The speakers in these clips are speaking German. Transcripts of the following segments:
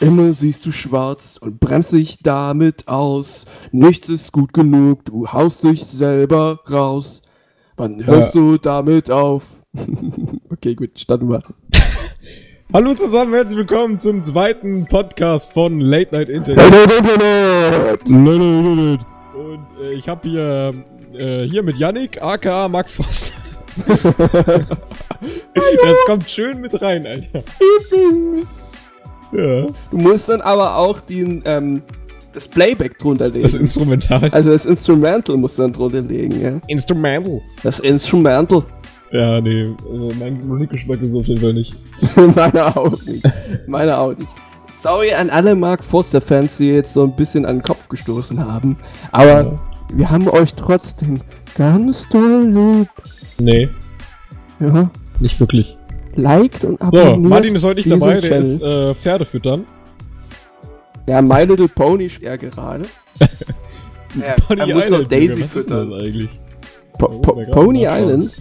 Immer siehst du schwarz und bremst dich damit aus. Nichts ist gut genug, du haust dich selber raus. Wann hörst du damit auf? okay, gut, starten wir. Hallo zusammen, herzlich willkommen zum zweiten Podcast von Late Night Internet. Internet! Und äh, ich habe hier, äh, hier mit Yannick, aka Mark Frost. das kommt schön mit rein, Alter. Ja. Du musst dann aber auch den, ähm, das Playback drunter legen. Das Instrumental. also das Instrumental musst du dann drunter legen, ja. Instrumental. Das Instrumental. Ja, nee, also mein Musikgeschmack ist auf jeden Fall nicht. Meine auch nicht. Meine auch nicht. Sorry an alle Mark Foster-Fans, die jetzt so ein bisschen an den Kopf gestoßen haben. Aber Ja. wir haben euch trotzdem ganz doll lieb. Nee, Ja. nicht wirklich. Liked und So, abonniert. Martin ist heute nicht dabei, der Channel. ist äh, Pferde füttern. Ja, My Little Pony er gerade. ja, Pony er muss noch Island, Daisy Junge, was ist füttern. das eigentlich? Po Oh, po Pony. Island?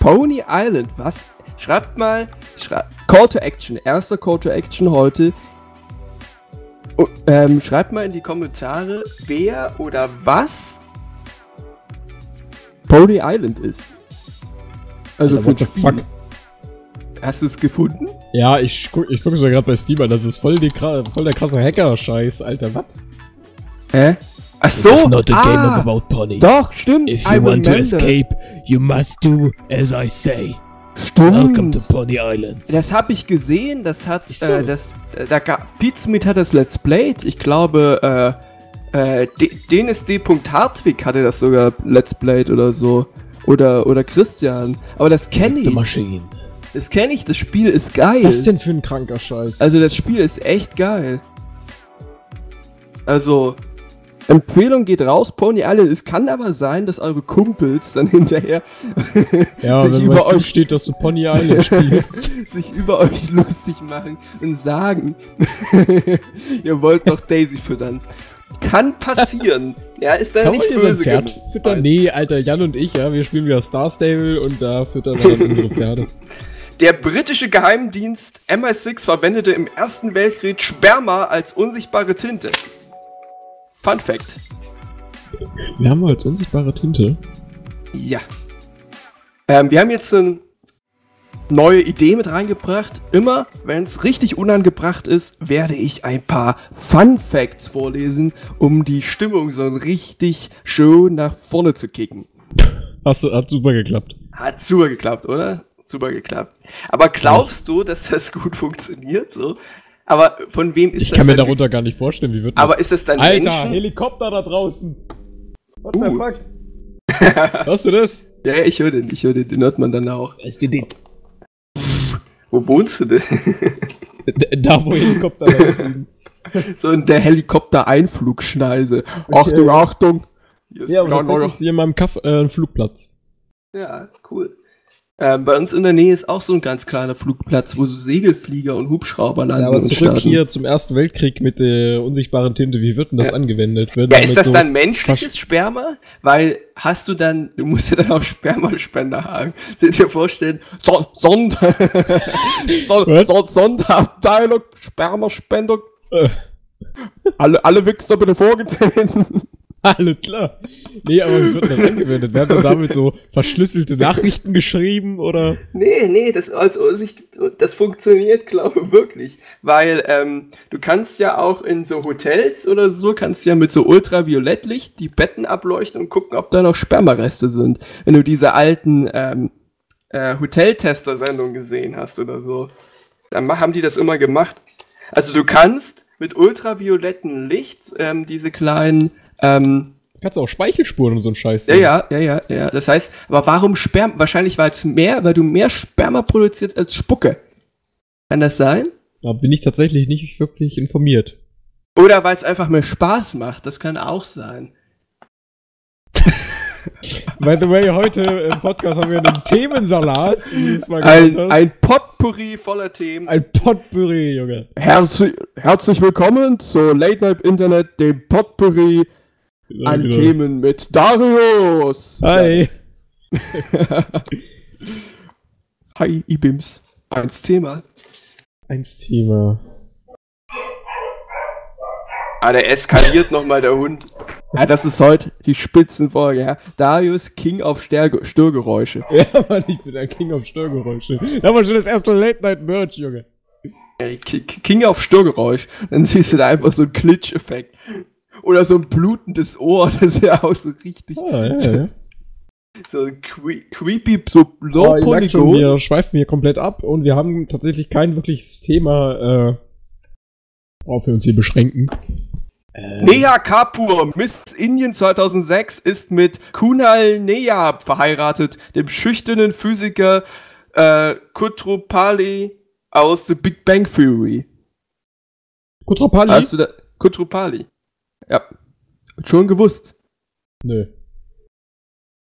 Pony Island, was? Schreibt mal, schrei Call to Action, erster Call to Action heute. Und, ähm, schreibt mal in die Kommentare, wer oder was Pony Island ist. Also Alter, für what the ein Spiel. fuck? Hast du es gefunden? Ja, ich guck, ich guck so gerade bei Steam an, das ist voll, die, voll der krasse Hacker-Scheiß, Alter, was? Hä? Ach so, This is not a game ah, about ponies. Doch, stimmt. If I you want to remember. escape, you must do as I say. Welcome to Stimmt. Pony Island. Das habe ich gesehen, das hat, so. äh, das, äh, da gab, Pizmeet hat das Let's Played, ich glaube, äh, äh, D- DNSD.Hartwig hatte das sogar Let's Played oder so. Oder, oder Christian. Aber das kenne The ich. machine. Das kenne ich, das Spiel ist geil. Was denn für ein kranker Scheiß? Also das Spiel ist echt geil. Also, Empfehlung geht raus, Pony Island. Es kann aber sein, dass eure Kumpels dann hinterher ja, sich über euch steht, dass du Pony Island spielst. sich über euch lustig machen und sagen, ihr wollt noch Daisy füttern. Kann passieren. Ja, ist dann Kann nicht böse Pferd gemeint. füttern? Nee, Alter, Jan und ich, ja, wir spielen wieder Star Stable und da füttern wir dann unsere Pferde. Der britische Geheimdienst MI6 verwendete im Ersten Weltkrieg Sperma als unsichtbare Tinte. Fun Fact. Wir haben halt unsichtbare Tinte. Ja. Ähm, wir haben jetzt eine neue Idee mit reingebracht. Immer, wenn es richtig unangebracht ist, werde ich ein paar Fun Facts vorlesen, um die Stimmung so richtig schön nach vorne zu kicken. Hast du, hat super geklappt. Hat super geklappt, oder? Super geklappt. Aber glaubst du, dass das gut funktioniert so? Aber von wem ist Ich das kann mir darunter gar nicht vorstellen, wie wird Aber ist es dann Alter, Menschen? Helikopter da draußen! What Uh. the fuck? Hörst du das? Ja, ich höre den, ich höre den, den hört man dann auch. Weißt du das? Wo wohnst du denn? Da, wo Helikopter laufen. so in der Helikopter-Einflugschneise. Achtung, Achtung! Hier ist Ja, genau tatsächlich ist hier in meinem Kaff äh, ein Flugplatz. Ja, cool. Ähm, bei uns in der Nähe ist auch so ein ganz kleiner Flugplatz, wo so Segelflieger und Hubschrauber landen Ja, aber zurück starten. hier zum Ersten Weltkrieg mit der unsichtbaren Tinte. Wie wird denn das Ja. angewendet? Wird Ja, ist das so- dann menschliches Sperma? Weil hast du dann, du musst ja dann auch Spermaspender haben. Dir dir vorstellen, Son Sond Son? Son Sonderabteilung, Spermaspender, Äh, alle, alle Wichser bitte vorgetreten. Alles klar. Nee, aber wie wird denn das angewendet? Werden dann damit so verschlüsselte Nachrichten geschrieben oder? Nee, nee, das, also, sich, das funktioniert, glaube ich, wirklich. Weil ähm, du kannst ja auch in so Hotels oder so, kannst ja mit so Ultraviolettlicht die Betten ableuchten und gucken, ob da noch Spermareste sind. Wenn du diese alten ähm, äh, Hoteltester-Sendungen gesehen hast oder so. Dann haben die das immer gemacht. Also du kannst mit ultraviolettem Licht ähm, diese kleinen ähm, Kannst du auch Speichelspuren und so ein Scheiß ja, sehen. ja, ja, ja, ja. Das heißt, aber warum Sperma? Wahrscheinlich weil es mehr, weil du mehr Sperma produzierst als Spucke. Kann das sein? Da bin ich tatsächlich nicht wirklich informiert. Oder weil es einfach mehr Spaß macht. Das kann auch sein. By the way, heute im Podcast haben wir einen Themensalat. Ein, ein Potpourri voller Themen. ein Potpourri, Junge. Herzlich, herzlich willkommen zu Late Night Internet, dem Potpourri An genau. Themen mit Darius. Hi. Hi, Ibims. Eins Thema. Eins Thema. Ah, der eskaliert nochmal, der Hund. Ja, das ist heute die Spitzenfolge, ja. Darius King auf Stärge Störgeräusche. Ja, Mann, ich bin der King of Störgeräusche. Da war schon das erste Late-Night-Merch, Junge. King auf Störgeräusch. Dann siehst du da einfach so einen Klitsch-Effekt. Oder so ein blutendes Ohr, das ist ja auch so richtig, Ah, ja, ja. so cre creepy, so low merkt schon, Polygon. wir schweifen hier komplett ab und wir haben tatsächlich kein wirkliches Thema, äh, worauf wir uns hier beschränken. Neha Kapur, Miss Indien 2006, ist mit Kunal Neha verheiratet, dem schüchternen Physiker äh, Kutrupali aus The Big Bang Theory. Kutrapali? Hast du da? Kutrupali. Ja. Schon gewusst. Nö.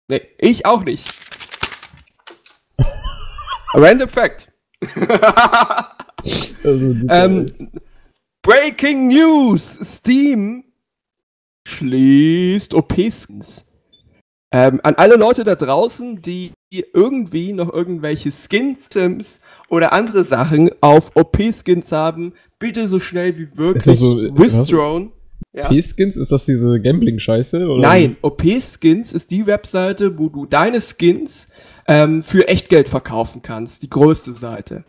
Nee, ich auch nicht. Random Fact. Ähm, Breaking News! Steam schließt OP-Skins. Ähm, an alle Leute da draußen, die irgendwie noch irgendwelche Skins oder andere Sachen auf OP-Skins haben, bitte so schnell wie möglich Ist das so, äh, withdrawn. Ja. P-Skins, ist das diese Gambling-Scheiße? Nein, OP-Skins ist die Webseite, wo du deine Skins ähm, für Echtgeld verkaufen kannst. Die größte Seite.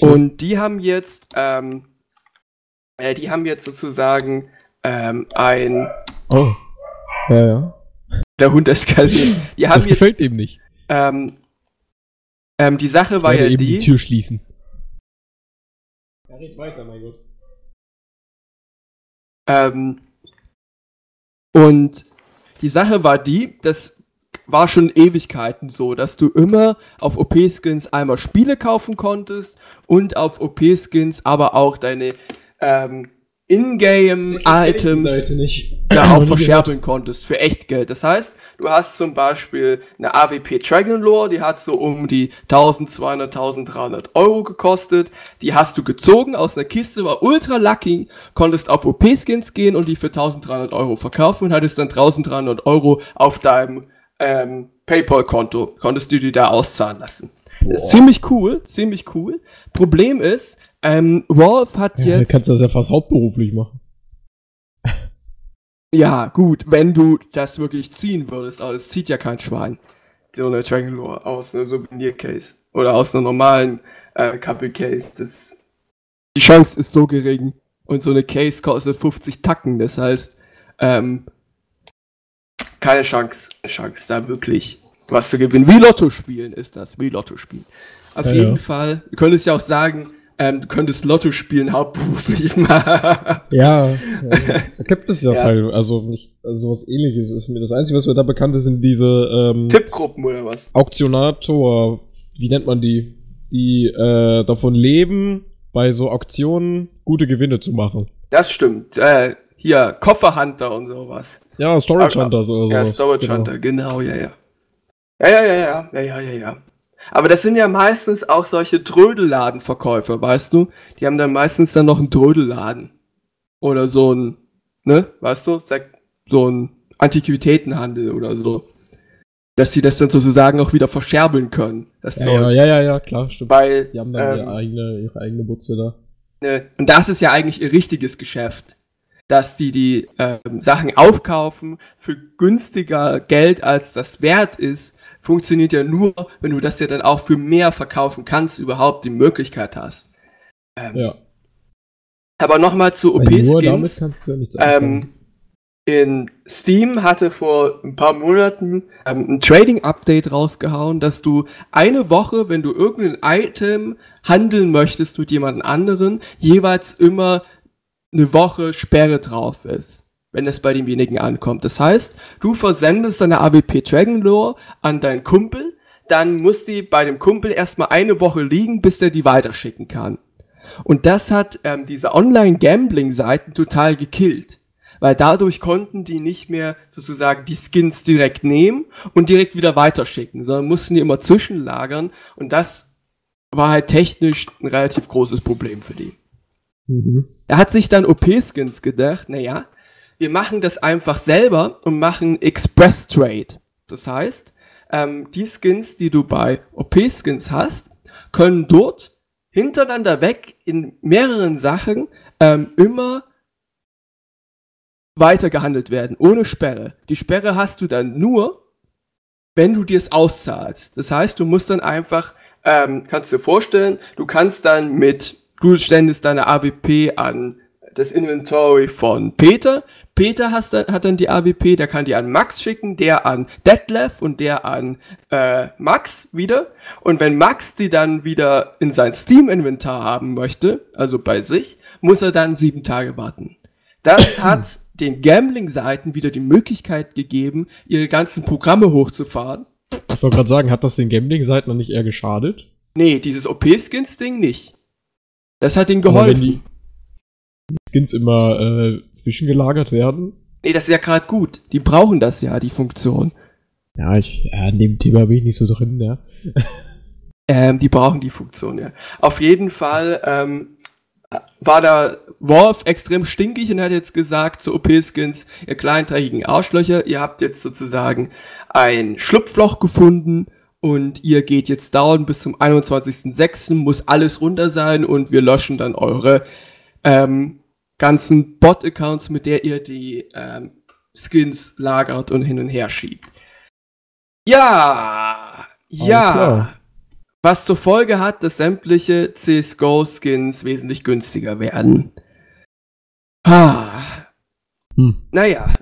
Und die haben jetzt, ähm, äh, die haben jetzt sozusagen ähm, ein, Oh. Ja, ja. der Hund eskaliert. Die haben Das jetzt, gefällt ihm nicht. ähm, ähm, die Sache war ja eben die, die Tür schließen. Ja, red weiter, mein Gott. Ähm, und die Sache war die, das war schon Ewigkeiten so, dass du immer auf OP-Skins einmal Spiele kaufen konntest und auf OP-Skins aber auch deine ähm, Ingame-Items Noch auch verscherbeln konntest für Echtgeld. Das heißt, du hast zum Beispiel eine AWP Dragon Lore, die hat so um die 1200, 1300 Euro gekostet. Die hast du gezogen aus einer Kiste, war ultra lucky, konntest auf OP-Skins gehen und die für 1300 Euro verkaufen und hattest dann 1300 Euro auf deinem ähm, PayPal-Konto. Konntest du die da auszahlen lassen. Ziemlich cool, ziemlich cool. Problem ist, ähm, Valve hat Ja, jetzt... kannst du das ja fast hauptberuflich machen. Ja, gut, wenn du das wirklich ziehen würdest, aber es zieht ja kein Schwein. So eine Dragon Lore aus einer Souvenir-Case. Oder aus einer normalen äh, Couple-Case. Das, die Chance ist so gering. Und so eine Case kostet 50 Tacken. Das heißt, ähm, keine Chance, Chance, da wirklich was zu gewinnen. Wie Lotto spielen ist das. Wie Lotto spielen. Auf Ja, jeden ja. Fall. Du könntest ja auch sagen, ähm, du könntest Lotto spielen hauptberuflich. Ja, ja. da gibt es ja, Ja. Teil, also nicht, also sowas ähnliches ist mir das Einzige, was mir da bekannt ist, sind diese ähm, Tippgruppen oder was? Auktionator, wie nennt man die, die äh, davon leben, bei so Auktionen gute Gewinne zu machen. Das stimmt. Äh, hier, Kofferhunter und sowas. Ja, Storage Ah, Hunters oder Ja. Storage Genau. Hunter, genau, ja, ja. Ja, ja, ja, ja, ja, ja, ja, ja. Aber das sind ja meistens auch solche Trödelladenverkäufer, weißt du? Die haben dann meistens dann noch einen Trödelladen. Oder so ein, ne, weißt du? So ein Antiquitätenhandel oder so. Dass sie das dann sozusagen auch wieder verscherbeln können. Das Ja, soll, ja, ja, ja, ja, klar, stimmt. weil, Die haben dann ähm, ihre, eigene, ihre eigene Butze da. Ne, und das ist ja eigentlich ihr richtiges Geschäft. Dass die die ähm, Sachen aufkaufen für günstiger Geld, als das wert ist, funktioniert ja nur, wenn du das ja dann auch für mehr verkaufen kannst, überhaupt die Möglichkeit hast. Ähm, Ja. Aber nochmal zu OP-Skins. ja. Ähm, in Steam hatte vor ein paar Monaten ähm, ein Trading-Update rausgehauen, dass du eine Woche, wenn du irgendein Item handeln möchtest mit jemand anderen, jeweils immer eine Woche Sperre drauf ist, wenn es bei demjenigen ankommt. Das heißt, du versendest deine AWP Dragon Lore an deinen Kumpel, dann muss die bei dem Kumpel erstmal eine Woche liegen, bis er die weiterschicken kann. Und das hat ähm, diese Online-Gambling-Seiten total gekillt. Weil dadurch konnten die nicht mehr sozusagen die Skins direkt nehmen und direkt wieder weiterschicken, sondern mussten die immer zwischenlagern. Und das war halt technisch ein relativ großes Problem für die. Mhm. Er hat sich dann OP-Skins gedacht, naja, wir machen das einfach selber und machen Express Trade. Das heißt, ähm, die Skins, die du bei OP-Skins hast, können dort hintereinander weg in mehreren Sachen ähm, immer weitergehandelt werden, ohne Sperre. Die Sperre hast du dann nur, wenn du dir es auszahlst. Das heißt, du musst dann einfach, ähm, kannst dir vorstellen, du kannst dann mit, du ständest deine AWP an das Inventory von Peter. Peter hast dann, hat dann die AWP, der kann die an Max schicken, der an Detlef und der an äh, Max wieder. Und wenn Max die dann wieder in sein Steam-Inventar haben möchte, also bei sich, muss er dann sieben Tage warten. Das hat den Gambling-Seiten wieder die Möglichkeit gegeben, ihre ganzen Programme hochzufahren. Ich wollte gerade sagen, hat das den Gambling-Seiten noch nicht eher geschadet? Nee, dieses OP-Skins-Ding nicht. Das hat ihnen geholfen. Skins immer äh, zwischengelagert werden. Nee, das ist ja gerade gut. Die brauchen das ja, die Funktion. Ja, ich, ja, in dem Thema bin ich nicht so drin, ja. Ähm, die brauchen die Funktion, ja. Auf jeden Fall ähm, war da Wolf extrem stinkig und hat jetzt gesagt zu OP-Skins, ihr kleinteigigen Arschlöcher, ihr habt jetzt sozusagen ein Schlupfloch gefunden und ihr geht jetzt dauern bis zum 21.06. muss alles runter sein und wir löschen dann eure ähm, ganzen Bot-Accounts, mit der ihr die ähm, Skins lagert und hin und her schiebt. Ja, ja. Was zur Folge hat, dass sämtliche CSGO-Skins wesentlich günstiger werden. Ah. Hm. Naja.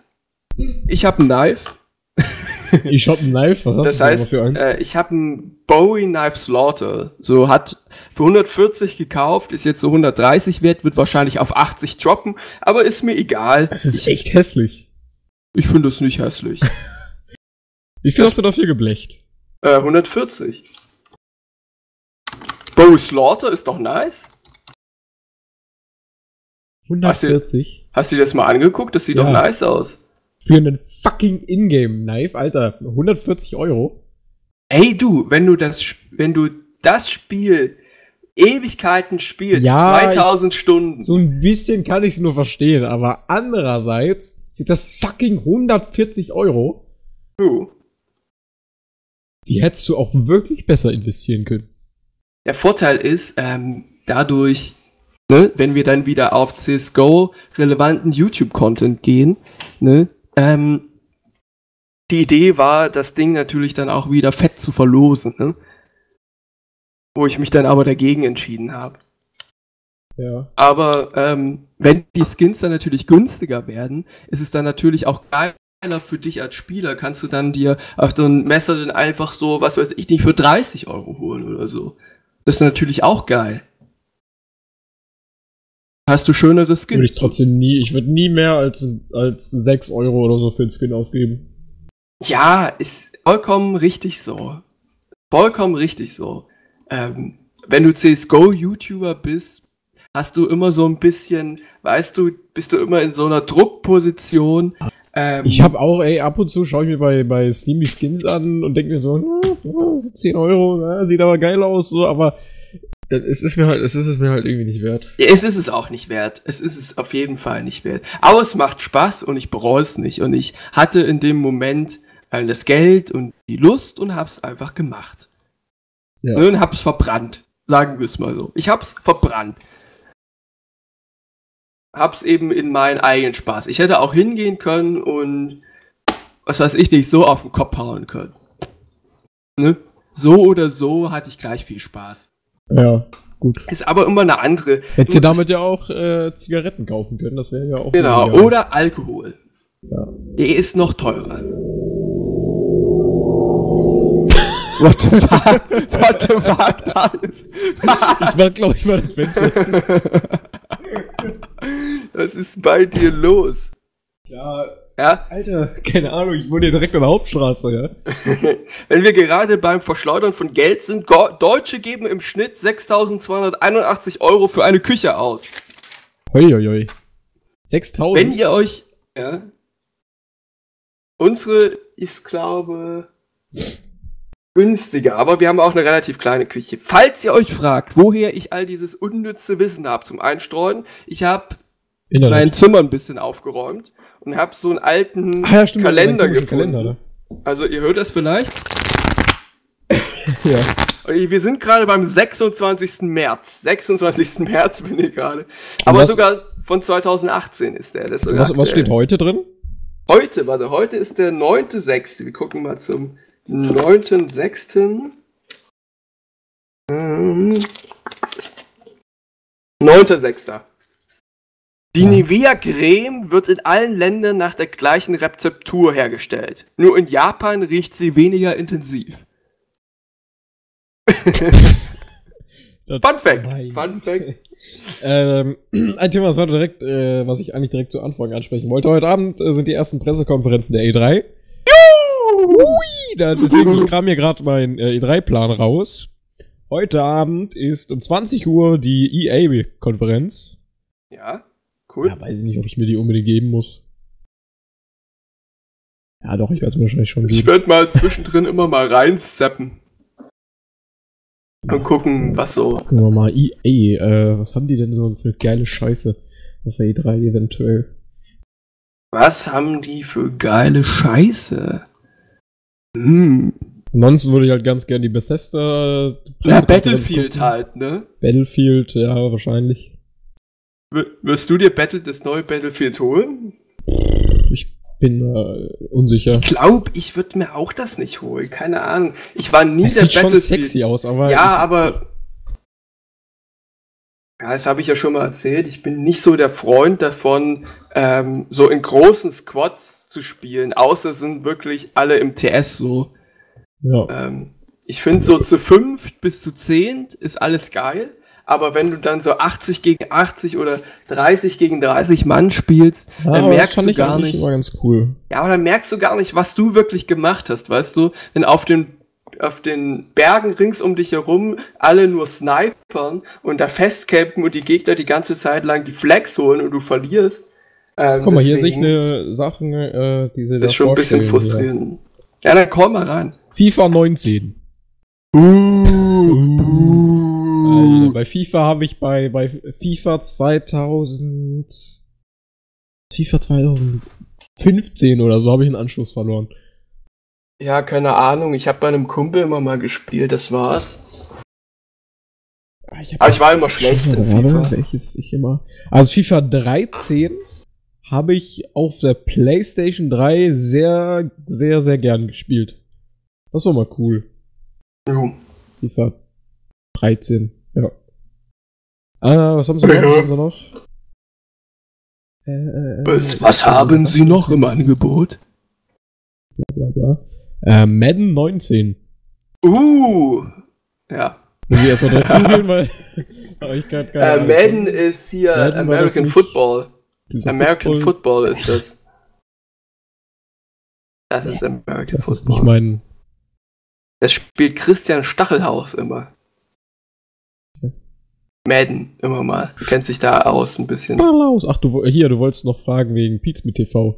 Ich habe ein Knife. Ich hab ein Knife, was hast Das du heißt, für eins? äh, ich habe ein Bowie Knife Slaughter. So hat für 140 gekauft, ist jetzt so 130 wert, wird wahrscheinlich auf 80 droppen, aber ist mir egal. das ist echt hässlich. Ich finde das nicht hässlich. Wie viel hast du dafür geblecht? äh, 140. Bowie Slaughter ist doch nice. 140? Hast du dir das mal angeguckt? Das sieht Ja. doch nice aus. Für einen fucking Ingame-Knife, Alter. 140 Euro? Ey du, wenn du das, wenn du das Spiel Ewigkeiten spielst, Ja, 2000 Stunden. So ein bisschen kann ich es nur verstehen, aber andererseits sind das fucking 140 Euro. Du. Die hättest du auch wirklich besser investieren können. Der Vorteil ist, ähm, dadurch, ne, wenn wir dann wieder auf CSGO relevanten YouTube-Content gehen, ne, ähm, die Idee war, das Ding natürlich dann auch wieder fett zu verlosen, ne? Wo ich mich dann aber dagegen entschieden habe. Ja. Aber ähm, wenn die Skins dann natürlich günstiger werden, ist es dann natürlich auch geiler für dich als Spieler. Kannst du dann dir auch so ein Messer dann einfach so, was weiß ich nicht, für 30 Euro holen oder so. Das ist natürlich auch geil. Hast du schönere Skins? Würde ich trotzdem nie, ich würde nie mehr als, als 6 Euro oder so für den Skin ausgeben. Ja, ist vollkommen richtig so. Vollkommen richtig so. Ähm, wenn du CSGO-YouTuber bist, hast du immer so ein bisschen, weißt du, bist du immer in so einer Druckposition. Ähm, Ich habe auch, ey, ab und zu schaue ich mir bei, bei Steam die Skins an und denke mir so, hm, 10 Euro, na, sieht aber geil aus, so, aber das ist, ist mir halt, es ist es mir halt irgendwie nicht wert. Es ist es auch nicht wert. Es ist es auf jeden Fall nicht wert. Aber es macht Spaß und ich bereue es nicht. Und ich hatte in dem Moment äh, das Geld und die Lust und hab's einfach gemacht. Ja. Und hab's verbrannt. Sagen wir es mal so. Ich hab's verbrannt. Hab's eben in meinen eigenen Spaß. Ich hätte auch hingehen können und was weiß ich nicht, so auf den Kopf hauen können. Ne? So oder so hatte ich gleich viel Spaß. Ja, gut. Ist aber immer eine andere. Hättest du damit ja auch äh, Zigaretten kaufen können, das wäre ja auch. Genau, weniger. oder Alkohol. Ja. Der ist noch teurer. What the fuck? What the fuck? Das, Ich mach, glaube ich, mal das Fenster. was ist bei dir los? ja, Ja, Alter, keine Ahnung, ich wohne hier direkt an der Hauptstraße, ja. wenn wir gerade beim Verschleudern von Geld sind, Go Deutsche geben im Schnitt 6.281 Euro für eine Küche aus. Hoi, 6000? Wenn ihr euch, ja, unsere ist, glaube günstiger, aber wir haben auch eine relativ kleine Küche. Falls ihr euch fragt, woher ich all dieses unnütze Wissen habe zum Einstreuen, ich habe mein. Zimmer ein bisschen aufgeräumt und habe so einen alten Ah, ja, stimmt, Kalender deinen komischen gefunden. Kalender, ne? Also ihr hört das vielleicht. Ja. Wir sind gerade beim 26. März. 26. März bin ich gerade. Aber was- sogar von 2018 ist der. Sogar Was, was steht heute drin? Heute, warte, heute ist der 9.6. Wir gucken mal zum 9.6. Ähm, 9.6. Die Nivea Creme wird in allen Ländern nach der gleichen Rezeptur hergestellt. Nur in Japan riecht sie weniger intensiv. Das- Fun Fact. Fun Fact. Ähm, ein Thema, was, war direkt, äh, was ich eigentlich direkt zu Anfang ansprechen wollte. Heute Abend äh, sind die ersten Pressekonferenzen der E3. Hui, da, deswegen ich kam hier gerade mein äh, E3-Plan raus. Heute Abend ist um 20 Uhr die EA-Konferenz. Ja, cool. Ja, weiß ich nicht, ob ich mir die unbedingt geben muss. Ja, doch, ich werde es mir wahrscheinlich schon Ich geben. werde mal zwischendrin immer mal reinzappen. Und gucken, was so. Gucken wir mal, EA, äh, was haben die denn so für geile Scheiße auf der E3 eventuell? Was haben die für geile Scheiße? Hm. Ansonsten würde ich halt ganz gern die Bethesda Ja, Battlefield gucken. halt, ne? Battlefield, ja, wahrscheinlich. Wirst du dir Battle, das neue Battlefield holen? Ich bin äh, unsicher. Glaub, ich würde mir auch das nicht holen. Keine Ahnung. Ich war nie Das der sieht schon Battlefield. sexy aus, aber ja, aber. Ja, das habe ich ja schon mal erzählt. Ich bin nicht so der Freund davon, ähm, so in großen Squads zu spielen, außer sind wirklich alle im TS so. ja. Ähm, ich finde so zu fünf bis zu zehn ist alles geil, aber wenn du dann so 80 gegen 80 oder 30 gegen 30 Mann spielst, Ja, dann merkst du gar nicht. cool. Ja, aber dann merkst du gar nicht, was du wirklich gemacht hast, weißt du? Wenn auf den auf den Bergen rings um dich herum alle nur snipern und da festcampen und die Gegner die ganze Zeit lang die Flags holen und du verlierst. Ähm, Guck mal, hier sehe ich eine Sachen, äh, die sie da Das ist schon ein bisschen frustrierend. Ja, dann komm mal rein. FIFA 19. Uh, Also, bei FIFA habe ich bei, bei FIFA 2000. FIFA 2015 oder so habe ich einen Anschluss verloren. Ja, keine Ahnung. Ich habe bei einem Kumpel immer mal gespielt, das war's. Ah, Ich Aber ich war immer schlecht in FIFA. welches ich immer. Also FIFA 13 habe ich auf der PlayStation 3 sehr, sehr, sehr gern gespielt. Das war mal cool. Jo. FIFA 13, ja. Ah, was haben sie noch? Was haben sie noch? Äh, äh, äh, Was, was haben Sie noch im Angebot? Bla, bla. Äh, Madden 19. Uh, ja. Muss ich erstmal direkt googeln, weil. Ich kann keine Äh, Ahnung. Madden ist hier Madden American Football. American Football, Football ist das. Das ist American Das ist Football. nicht mein. das spielt Christian Stachelhaus immer. Madden, immer mal. Du kennst dich da aus ein bisschen. Malaus. Ach, du, hier, du wolltest noch fragen wegen Pizza mit TV.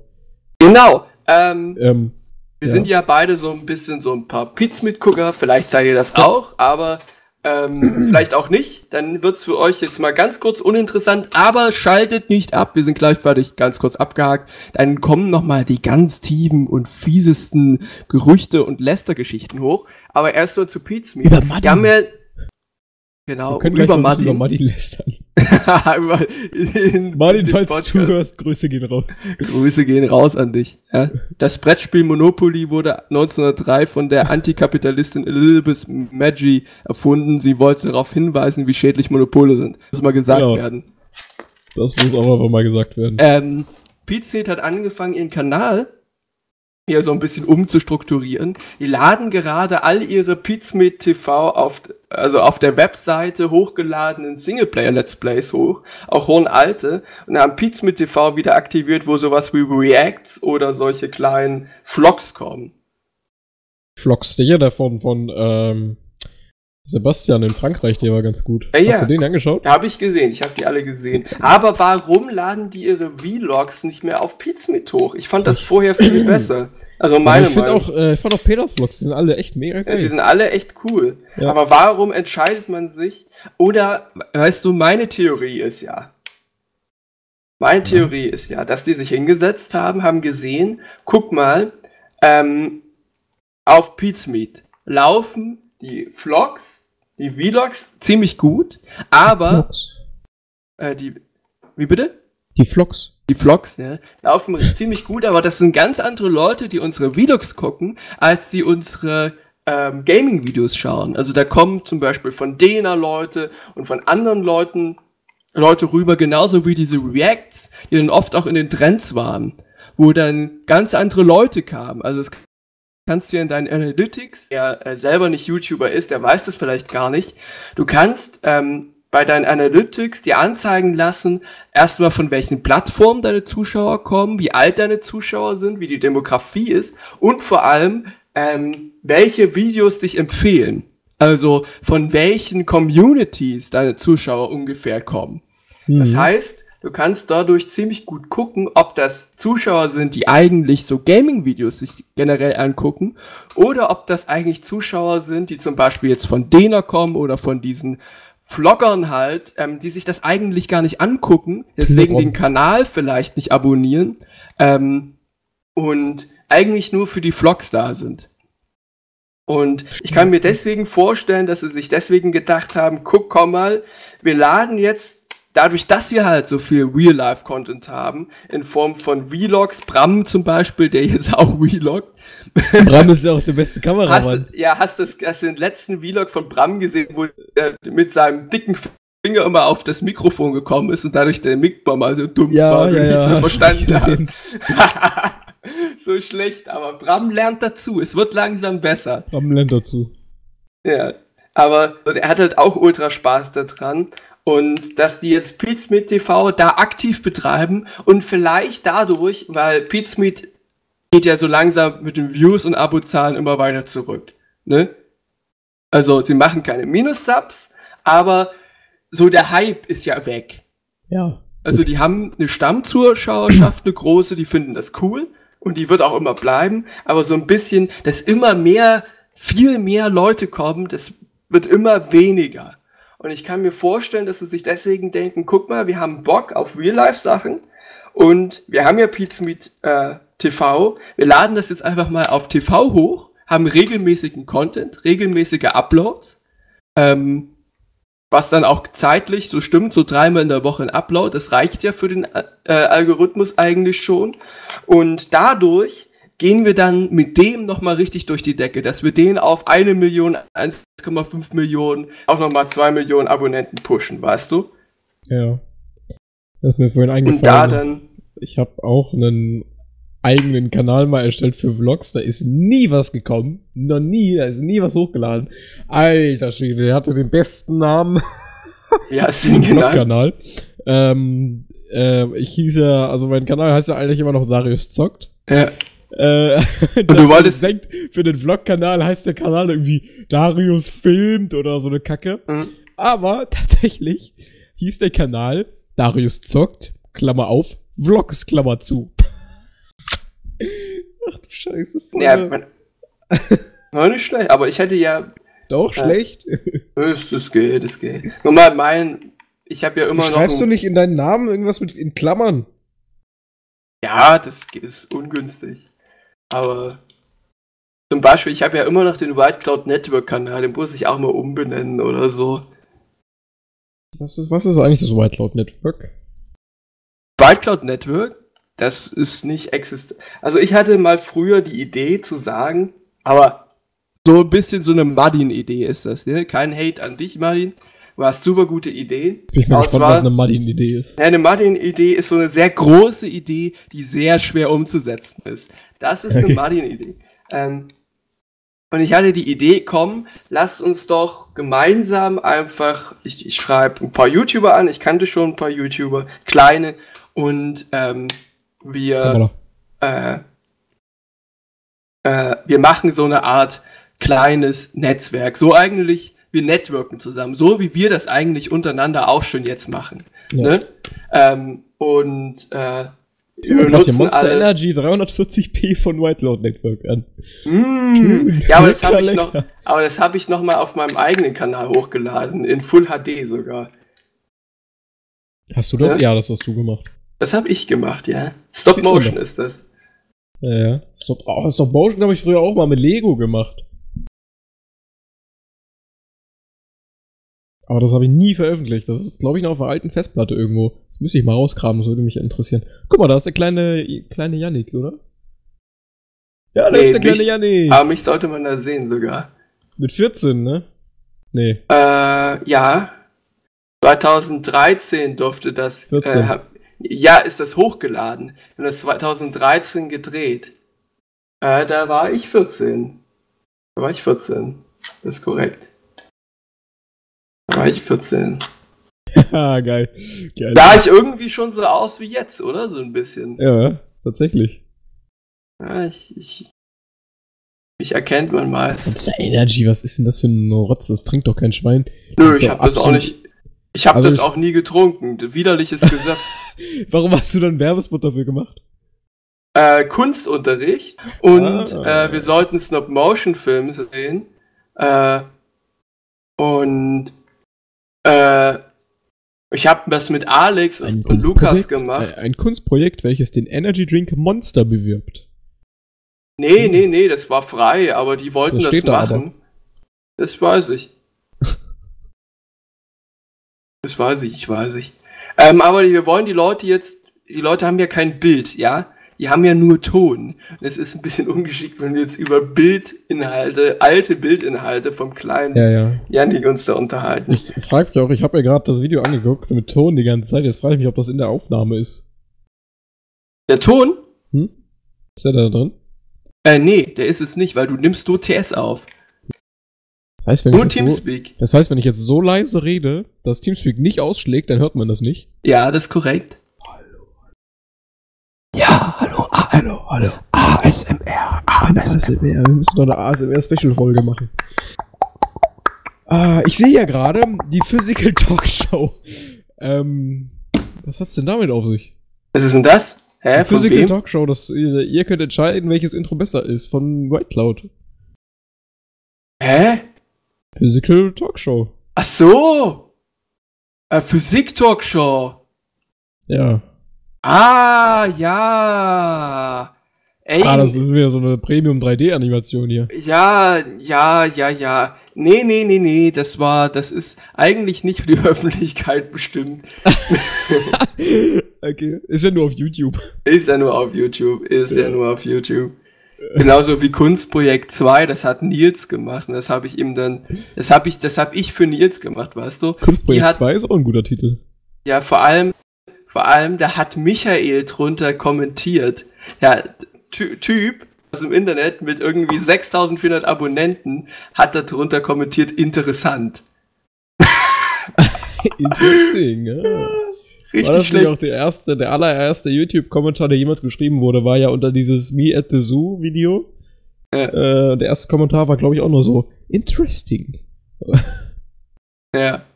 Genau. Ähm, Ähm, Wir Ja. sind ja beide so ein bisschen so ein paar Pizza-Mitgucker. Vielleicht seid ihr das auch, aber ähm, vielleicht auch nicht. Dann wird's für euch jetzt mal ganz kurz uninteressant, aber schaltet nicht ab. Wir sind gleich fertig, ganz kurz abgehakt. Dann kommen noch mal die ganz tiefen und fiesesten Gerüchte und Lästergeschichten hoch. Aber erst nur zu. Über Martin. Wir haben ja Genau, wir über Martin. über Martin lästern. Über- in- Martin, falls du Podcast. zuhörst, Grüße gehen raus. Grüße gehen raus an dich. Ja. Das Brettspiel Monopoly wurde 1903 von der Antikapitalistin Elizabeth Maggi erfunden. Sie wollte darauf hinweisen, wie schädlich Monopole sind. Muss mal gesagt Genau. werden. Das muss auch einfach mal gesagt werden. Ähm, Pizmeet hat angefangen, ihren Kanal hier so ein bisschen umzustrukturieren. Die laden gerade all ihre Pizmeet TV auf, also auf der Webseite hochgeladenen Singleplayer-Let's Plays hoch, auch hohen alte, und haben Pizmeet TV wieder aktiviert, wo sowas wie Reacts oder solche kleinen Vlogs kommen. Vlogs, der hier davon von ähm, Sebastian in Frankreich, der war ganz gut. Ja, ja. Hast du den angeschaut? Ja, habe ich gesehen, ich habe die alle gesehen. Aber warum laden die ihre Vlogs nicht mehr auf Pizmeet hoch? Ich fand das vorher viel besser. Also Aber meine ich finde Meinung. auch, äh, ich fand auch Peters Vlogs, die sind alle echt mega Ja, geil. die sind alle echt cool. Ja. Aber warum entscheidet man sich? Oder, weißt du, meine Theorie ist ja, meine Theorie ist ja, dass die sich hingesetzt haben, haben gesehen, guck mal, ähm, auf Pizmeet laufen die Vlogs, die Vlogs ziemlich gut, aber, Vlogs. äh, die, wie bitte? Die Vlogs. die Vlogs, ja, laufen ziemlich gut, aber das sind ganz andere Leute, die unsere Vlogs gucken, als die unsere ähm, Gaming-Videos schauen. Also da kommen zum Beispiel von Dena Leute und von anderen Leuten Leute rüber, genauso wie diese Reacts, die dann oft auch in den Trends waren, wo dann ganz andere Leute kamen. Also das kannst du in deinen Analytics, der äh, selber nicht YouTuber ist, der weiß das vielleicht gar nicht. Du kannst ähm, bei deinen Analytics dir anzeigen lassen, erstmal von welchen Plattformen deine Zuschauer kommen, wie alt deine Zuschauer sind, wie die Demografie ist und vor allem, ähm, welche Videos dich empfehlen. Also von welchen Communities deine Zuschauer ungefähr kommen. Das Mhm. heißt, du kannst dadurch ziemlich gut gucken, ob das Zuschauer sind, die eigentlich so Gaming-Videos sich generell angucken, oder ob das eigentlich Zuschauer sind, die zum Beispiel jetzt von Dena kommen oder von diesen Vloggern halt, ähm, die sich das eigentlich gar nicht angucken, deswegen Warum? den Kanal vielleicht nicht abonnieren ähm, und eigentlich nur für die Vlogs da sind. Und ich kann mir deswegen vorstellen, dass sie sich deswegen gedacht haben, guck, komm mal, wir laden jetzt, dadurch, dass wir halt so viel Real-Life-Content haben, in Form von Vlogs, Bram zum Beispiel, der jetzt auch vloggt, Bram ist ja auch der beste Hast, Kameramann. du- ja, hast, das, hast du den letzten Vlog von Bram gesehen, wo er mit seinem dicken Finger immer auf das Mikrofon gekommen ist und dadurch der Mikrofon mal so dumm Ja, war und ja, nichts ja. mehr verstanden hast. so schlecht, aber Bram lernt dazu. Es wird langsam besser. Bram lernt dazu. Ja, aber er hat halt auch ultra Spaß daran. Und dass die jetzt Pizmeet TV da aktiv betreiben und vielleicht dadurch, weil Pizmeet geht ja so langsam mit den Views und Abozahlen immer weiter zurück. Ne? Also sie machen keine Minus-Subs, aber so der Hype ist ja weg. Ja. Also die haben eine Stammzuschauerschaft, eine große, die finden das cool und die wird auch immer bleiben, aber so ein bisschen, dass immer mehr, viel mehr Leute kommen, das wird immer weniger. Und ich kann mir vorstellen, dass sie sich deswegen denken, guck mal, wir haben Bock auf Real-Life-Sachen. Und wir haben ja Pizza mit äh, TV, wir laden das jetzt einfach mal auf TV hoch, haben regelmäßigen Content, regelmäßige Uploads, ähm, was dann auch zeitlich so stimmt, so dreimal in der Woche ein Upload, das reicht ja für den äh, Algorithmus eigentlich schon. Und dadurch gehen wir dann mit dem nochmal richtig durch die Decke, dass wir den auf eine Million, 1,5 Millionen, auch nochmal zwei Millionen Abonnenten pushen, weißt du? Ja. Das ist mir vorhin Und da eingefallen. dann, ich habe auch einen eigenen Kanal mal erstellt für Vlogs. Da ist nie was gekommen. Noch nie. Da ist nie was hochgeladen. Alter Schwede, der hatte den besten Namen. du ihn genannt? Vlog-Kanal. Ähm, äh, ich hieß ja, also mein Kanal heißt ja eigentlich immer noch Darius zockt. Ja. Äh, und du wolltest- denkt, für den Vlog-Kanal heißt der Kanal irgendwie Darius filmt oder so eine Kacke. Mhm. Aber tatsächlich hieß der Kanal Darius zockt, Klammer auf, Vlogs, Klammer zu. Ach du Scheiße, voll. Ja, man, war nicht schlecht, aber ich hätte ja, Doch, Ja. schlecht. ist das geht, das geht. Nochmal mein, ich habe ja immer noch, Schreibst du nicht in deinen Namen irgendwas mit in Klammern? ja, das ist ungünstig. Aber zum Beispiel, ich habe ja immer noch den White Cloud Network Kanal, den muss ich auch mal umbenennen oder so. Was ist, was ist eigentlich das White Cloud Network? White Cloud Network, das ist nicht existent. Also ich hatte mal früher die Idee zu sagen, aber so ein bisschen so eine Martin-Idee ist das, ne? Kein Hate an dich, Martin. War super gute Idee. Bin ich mal Aber gespannt, was eine Martin-Idee ist. Ja, eine Martin-Idee ist so eine sehr große Idee, die sehr schwer umzusetzen ist. Das ist eine Okay. Martin-Idee. Ähm, und ich hatte die Idee, komm, lasst uns doch gemeinsam einfach, ich, ich schreibe ein paar YouTuber an, ich kannte schon ein paar YouTuber, kleine, und ähm, wir, äh, äh, wir machen so eine Art kleines Netzwerk. So eigentlich, wir networken zusammen, so wie wir das eigentlich untereinander auch schon jetzt machen. Ja. Ne? Ähm, und äh, wir benutzen Monster alle. Energy 340p von White Cloud Network an. Mm, ja, aber das habe ich noch, lecker. aber das habe ich noch mal auf meinem eigenen Kanal hochgeladen in Full HD sogar. Hast du das? Ja. Ja, das hast du gemacht. Das habe ich gemacht, ja. Stop. Motion ist das. Ja, ja. Stop, oh, Stop Motion habe ich früher auch mal mit Lego gemacht. Aber das habe ich nie veröffentlicht. Das ist, glaube ich, noch auf einer alten Festplatte irgendwo. Das müsste ich mal rauskramen, das würde mich interessieren. Guck mal, da ist der kleine, kleine Yannick, oder? Ja, da Nee, ist der kleine nicht- Yannick. Aber mich sollte man da sehen sogar. Mit 14, ne? Nee. Äh, ja. 2013 durfte das. 14. Äh, ja, ist das hochgeladen. Haben das 2013 gedreht. Äh, da war ich 14. Da war ich 14. Das ist korrekt. Da war ich 14. Ah, geil. geil. Sah ich irgendwie schon so aus wie jetzt, oder? So ein bisschen. Ja, tatsächlich. Ja, ich, ich, mich erkennt man meist. Monster Energy, was ist denn das für ein Rotz? Das trinkt doch kein Schwein. Das Nö, ich habe das auch nicht. Ich habe Also das auch nie getrunken. Widerliches Gesöff. Warum hast du dann Werbespot dafür gemacht? äh, Kunstunterricht und Ah. äh, wir sollten Stop-Motion-Film sehen. Äh, und äh, ich habe das mit Alex und, und Lukas gemacht. Ein, ein Kunstprojekt, welches den Energy Drink Monster bewirbt. Nee, nee, nee, das war frei, aber die wollten Das das, steht da machen. Das weiß ich. das weiß ich, ich weiß ich. Ähm, aber wir wollen die Leute jetzt, die Leute haben ja kein Bild, ja? Die haben ja nur Ton. Es ist ein bisschen ungeschickt, wenn wir jetzt über Bildinhalte, alte Bildinhalte vom kleinen Ja, ja. Janik uns da unterhalten. Ich frage mich auch, ich habe ja gerade das Video angeguckt mit Ton die ganze Zeit. Jetzt frage ich mich, ob das in der Aufnahme ist. Der Ton? Hm? Ist der da drin? Äh, nee, der ist es nicht, weil du nimmst nur TS auf. Das heißt, ich jetzt so, Teamspeak. das heißt, wenn ich jetzt so leise rede, dass Teamspeak nicht ausschlägt, dann hört man das nicht. Ja, das ist korrekt. Ja, hallo, hallo. ASMR, ASMR. Wir müssen doch eine ASMR-Special-Folge machen. Ah, ich sehe ja gerade die Physical Talk Show. Ähm, was hat's denn damit auf sich? Was ist denn das? Hä, Die von Physical wem? Talk Show, das, ihr, ihr könnt entscheiden, welches Intro besser ist, von White Cloud. Hä? Physical Talk Show. Ach so! Äh, Physik-Talkshow. Ja. Ah, ja. Ey, Ah, das ist wieder so eine Premium 3D-Animation hier. ja, ja, ja, ja. Nee, nee, nee, nee, das war, das ist eigentlich nicht für die Öffentlichkeit bestimmt. okay. Ist ja nur auf YouTube. Ist ja nur auf YouTube, ist ja, Ja. nur auf YouTube. Genauso wie Kunstprojekt 2, das hat Nils gemacht und das habe ich ihm dann, das habe ich, das habe ich für Nils gemacht, weißt du? Kunstprojekt hat- 2 ist auch ein guter Titel. Ja, vor allem, vor allem, da hat Michael drunter kommentiert. Ja, Ty Typ aus dem Internet mit irgendwie 6400 Abonnenten hat da drunter kommentiert, interessant. Interesting, ja. War Richtig das nicht schlecht. auch der erste, der allererste YouTube-Kommentar, der jemals geschrieben wurde, war ja unter dieses Me at the Zoo Video. Ja. Äh, der erste Kommentar war, glaube ich, auch nur so, interesting. Ja.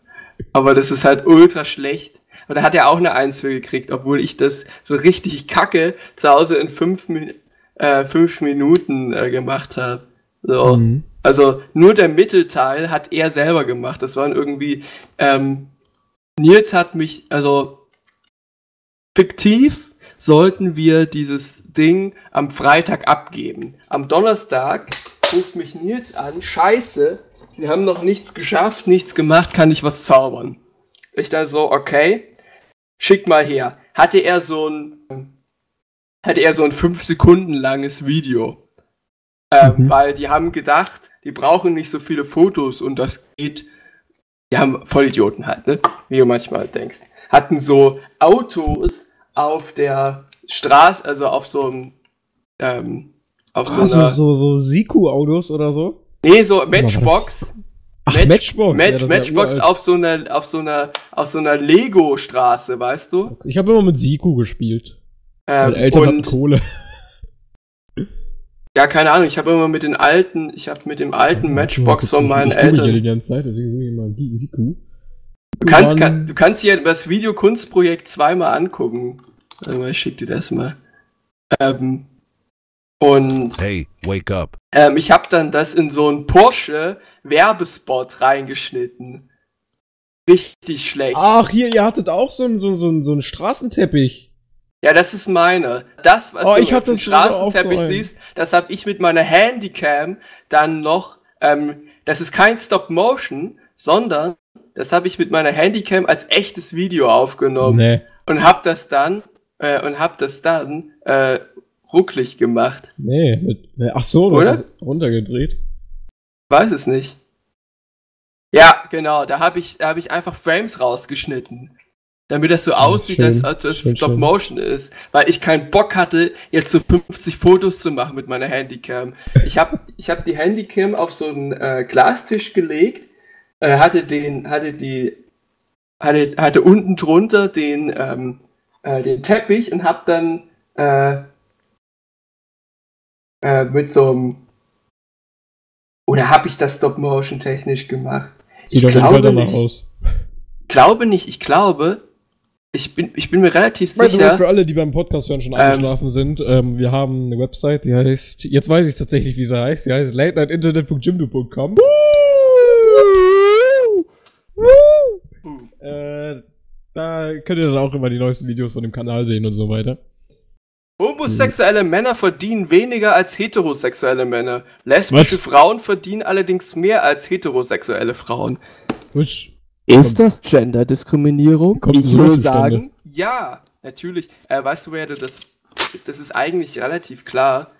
Aber das ist halt ultra schlecht. Und da hat er auch eine Eins für gekriegt, obwohl ich das so richtig kacke zu Hause in fünf, äh, fünf Minuten äh, gemacht habe. So. Mhm. Also nur der Mittelteil hat er selber gemacht. Das waren irgendwie, ähm, Nils hat mich, also fiktiv sollten wir dieses Ding am Freitag abgeben. Am Donnerstag ruft mich Nils an, scheiße, sie haben noch nichts geschafft, nichts gemacht, kann ich was zaubern. Ich dann so, okay, schick mal her. Hatte er so ein, hatte er so ein fünf Sekunden langes Video. Ähm, Mhm. Weil die haben gedacht, die brauchen nicht so viele Fotos und das geht. Die haben Vollidioten halt, ne? Wie du manchmal denkst. Hatten so Autos auf der Straße, also auf so einem, ähm, auf so Ah, so, einer, so, so Siku-Autos oder so? nee, so Matchbox. Ach, Match- Matchbox. Match, ja, ja Matchbox uralt. auf so einer, auf so einer, auf so einer Lego-Straße, weißt du? Ich habe immer mit Siku gespielt. Ähm, Meine Eltern und, Kohle. ja, keine Ahnung, ich habe immer mit den alten, ich habe mit dem alten Matchbox von meinen ich google hier die Eltern. ganze Zeit, deswegen suche ich mal Gi- Siku. Du kannst, kann, du kannst hier das Video Kunstprojekt zweimal angucken. Warte mal, ich schick dir das mal. Ähm, und Hey, wake up. ähm, ich habe dann das in so einen Porsche Werbespot reingeschnitten. Richtig schlecht. Ach, hier, ihr hattet auch so einen so, so, so einen Straßenteppich. Ja, das ist meine. Das, was Oh, du ich auf dem Straßenteppich siehst, das habe ich mit meiner Handycam dann noch. Ähm, das ist kein Stop Motion, sondern Das habe ich mit meiner Handycam als echtes Video aufgenommen Nee, und hab das dann äh, und hab das dann äh, rucklig gemacht. nee. Mit. Ach so, du Oder? hast es runtergedreht. Weiß es nicht. Ja, genau. Da habe ich, da habe ich einfach Frames rausgeschnitten, damit das so aussieht, schön. als ob das Schön, Stop schön. Motion ist, weil ich keinen Bock hatte, jetzt so 50 Fotos zu machen mit meiner Handycam. Ich habe, ich habe die Handycam auf so einen äh, Glastisch gelegt, äh, hatte den, hatte die, hatte, hatte unten drunter den, ähm, äh, den Teppich und habe dann äh, mit so einem oder habe ich das Stop Motion technisch gemacht? Sieht Ich auf jeden Fall glaube danach nicht. aus. Glaube nicht, ich glaube, ich bin, ich bin mir relativ By the way, sicher. für alle, die beim Podcast hören schon Ähm, eingeschlafen sind, ähm, wir haben eine Website, die heißt, jetzt weiß ich tatsächlich, wie sie heißt, die heißt latenightinternet.jimdo.com. Äh, da könnt ihr dann auch immer die neuesten Videos von dem Kanal sehen und so weiter. Homosexuelle Männer verdienen weniger als heterosexuelle Männer. Lesbische Was? Frauen verdienen allerdings mehr als heterosexuelle Frauen. Which, Ist das Genderdiskriminierung? Kommt ich würde sagen, ja, natürlich. Äh, weißt du, wer du das. Das ist eigentlich relativ klar.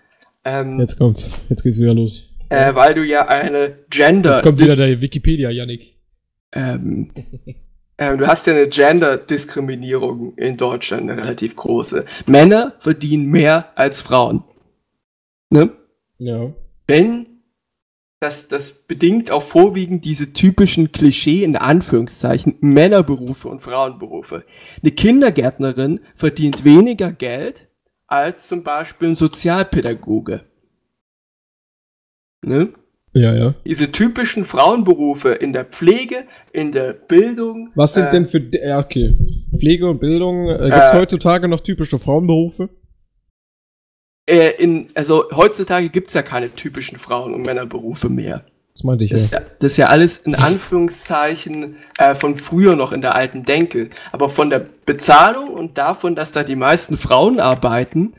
Ähm, jetzt kommt's. Jetzt geht's wieder los. äh, weil du ja eine Gender. Jetzt kommt wieder der Wikipedia, Yannick. ähm, ähm, du hast ja eine Gender-Diskriminierung in Deutschland, eine relativ große. Männer verdienen mehr als Frauen. Ne? Ja. Wenn das, das bedingt auch vorwiegend diese typischen Klischee in Anführungszeichen Männerberufe und Frauenberufe. Eine Kindergärtnerin verdient weniger Geld als zum Beispiel ein Sozialpädagoge. Ne? Ja, ja. Diese typischen Frauenberufe in der Pflege, in der Bildung. Was sind äh, denn für, ja, okay. Pflege und Bildung, äh, gibt's Äh, heutzutage noch typische Frauenberufe? Äh, in, also heutzutage gibt's ja keine typischen Frauen- und Männerberufe mehr. Das meinte ich, Das ist ja. ja, das ist ja alles in Anführungszeichen äh, von früher noch in der alten Denke. Aber von der Bezahlung und davon, dass da die meisten Frauen arbeiten,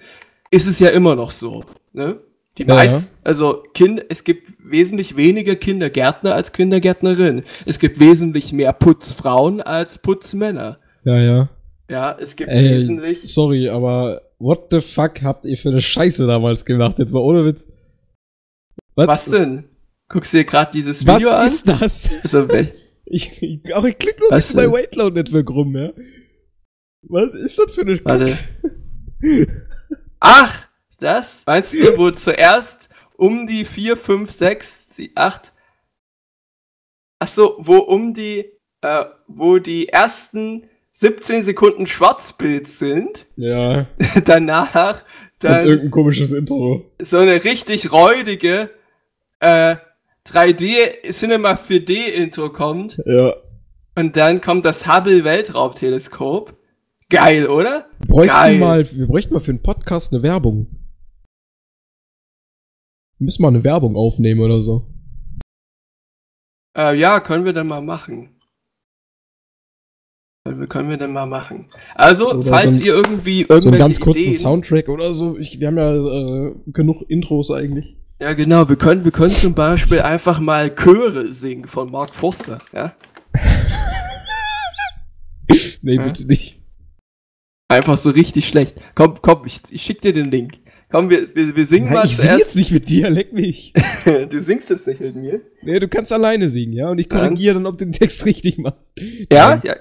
ist es ja immer noch so. Ne? Die Ja, meisten, also kind, es gibt wesentlich weniger Kindergärtner als Kindergärtnerinnen. Es gibt wesentlich mehr Putzfrauen als Putzmänner. Ja, ja. Ja, es gibt Ey, wesentlich. sorry, aber what the fuck habt ihr für eine Scheiße damals gemacht? Jetzt mal ohne Witz. Was denn? Guckst du dir gerade dieses Was Video an? ist das? Also, Ich, ich, auch ich klick nur Was bei? Weightload Network rum, ja. Was ist das für eine Warte. Ach, das? Meinst du, wo zuerst um die 4, 5, 6, 8. Ach so, wo um die, äh, wo die ersten 17 Sekunden Schwarzbild sind, Ja, danach dann dann irgendein komisches Intro. so eine richtig räudige äh, 3D Cinema 4D Intro kommt Ja. und dann kommt das Hubble Weltraumteleskop. Geil, oder? Wir bräuchten Geil. mal, wir bräuchten mal für einen Podcast eine Werbung. Wir müssen mal eine Werbung aufnehmen oder so. Äh, ja, können wir dann mal machen. Können wir, dann mal machen. Also, Oder falls so ein- ihr irgendwie So einen irgendwelche ganz kurzen Ideen, Soundtrack oder so. Ich, wir haben ja äh, genug Intros eigentlich. Ja, genau, wir können, wir können zum Beispiel einfach mal Chöre singen von Mark Forster, ja? Nee, Hä? bitte nicht. Einfach so richtig schlecht. Komm, komm, ich, ich schick dir den Link. Komm, wir, wir, wir singen mal ich sing jetzt nicht mit dir, leck mich. du singst jetzt nicht mit mir. Nee, du kannst alleine singen, ja? Und ich korrigiere dann, ob du den Text richtig machst. Ja, ja.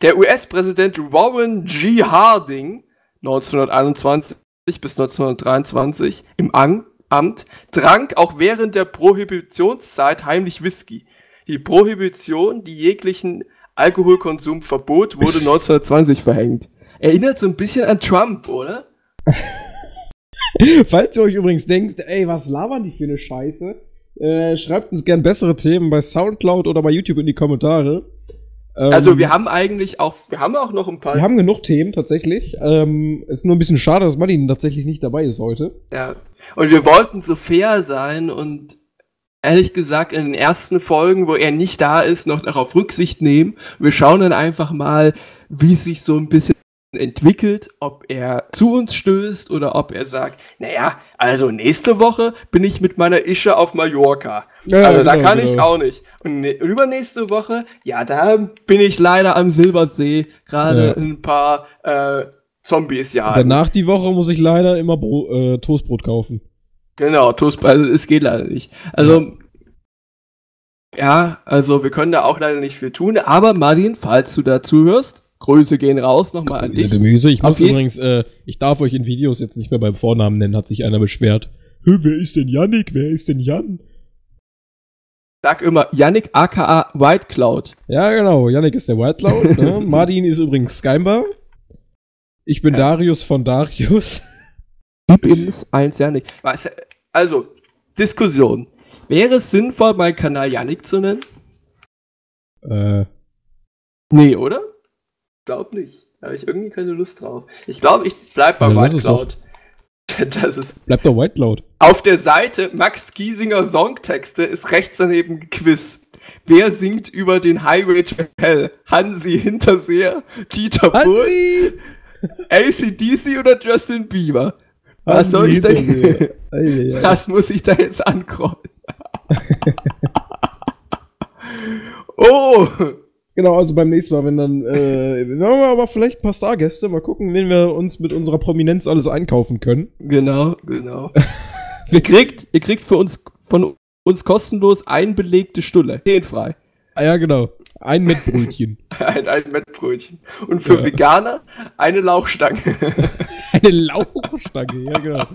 Der US-Präsident Warren G. Harding, 1921 bis 1923 im Ang Amt, trank auch während der Prohibitionszeit heimlich Whisky. Die Prohibition, die jeglichen Alkoholkonsum verbot, wurde 1920 verhängt. Erinnert so ein bisschen an Trump, oder? Falls ihr euch übrigens denkt, ey, was labern die für eine Scheiße, äh, schreibt uns gern bessere Themen bei Soundcloud oder bei YouTube in die Kommentare. Ähm, Also wir haben eigentlich auch, wir haben auch noch ein paar. wir haben genug Themen tatsächlich. Ähm, ist nur ein bisschen schade, dass Martin tatsächlich nicht dabei ist heute. Ja. Und wir wollten so fair sein und ehrlich gesagt in den ersten Folgen, wo er nicht da ist, noch darauf Rücksicht nehmen. Wir schauen dann einfach mal, wie es sich so ein bisschen entwickelt, ob er zu uns stößt oder ob er sagt, naja, also nächste Woche bin ich mit meiner Ische auf Mallorca. Ja, also da genau, kann ich genau. auch nicht. Und ne- übernächste Woche, ja, da bin ich leider am Silbersee, gerade Ja. ein paar äh, Zombies jagen. Danach die Woche muss ich leider immer Bro äh, Toastbrot kaufen. Genau, Toast, also es geht leider nicht. Also, ja, also wir können da auch leider nicht viel tun, aber Martin, falls du dazu hörst, Grüße gehen raus nochmal an dich. Gemüse. Ich muss übrigens, äh, ich darf euch in Videos jetzt nicht mehr beim Vornamen nennen, hat sich einer beschwert. Hä, wer ist denn Yannick? Wer ist denn Jan? Sag immer Yannick aka White Cloud. Ja, genau. Yannick ist der White Cloud. ne? Martin ist übrigens Skymbar. Ich bin Ja. Darius von Darius. Übrigens eins Yannick. Also, Diskussion. Wäre es sinnvoll, meinen Kanal Yannick zu nennen? äh, Nee, oder? Glaub nicht. Da habe ich irgendwie keine Lust drauf. Ich glaube, ich bleib bei Ja, White Cloud. Das ist bleibt doch White Cloud. Auf der Seite Max Giesinger Songtexte ist rechts daneben ein Quiz. Wer singt über den Highway to Hell? Hansi Hinterseher, Dieter Bull, ACDC oder Justin Bieber? Was soll ich denn? Was muss ich da jetzt ankreuzen? oh! Genau, also beim nächsten Mal, wenn dann, äh, wir haben aber vielleicht ein paar Stargäste, mal gucken, wen wir uns mit unserer Prominenz alles einkaufen können. Genau, genau. ihr kriegt, ihr kriegt für uns, von uns kostenlos ein belegte Stulle. frei. Ah ja, genau. Ein Mettbrötchen. Ein, ein Mettbrötchen. Und für Ja. Veganer eine Lauchstange. Eine Lauchstange, ja genau.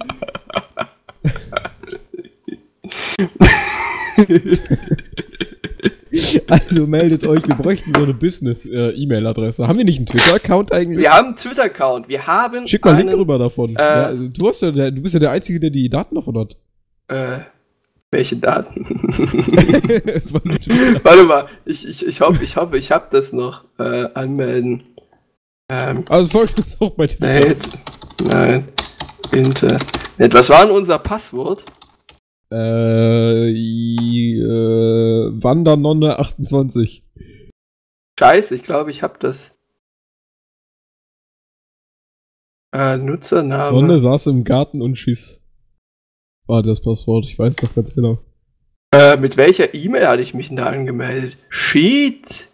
also meldet euch, wir bräuchten so eine Business-E-Mail-Adresse. Haben wir nicht einen Twitter-Account eigentlich? Wir haben einen Twitter-Account. Wir haben Schick mal einen Link rüber davon. äh, ja, also du, hast ja der, du bist ja der Einzige, der die Daten davon hat. Äh, welche Daten? Warte mal, ich, ich, ich hoffe, ich hoffe, ich habe das noch. Äh, anmelden. Ähm, also folgt uns auch bei Twitter. Nein, Internet. Was war denn unser Passwort? Äh, äh, Wandernonne28. Scheiße, ich glaube, ich habe das. Äh, Nutzername. Nonne saß im Garten und schieß. War das Passwort, ich weiß doch ganz genau. Äh, mit welcher E-Mail hatte ich mich denn da angemeldet? Sheet?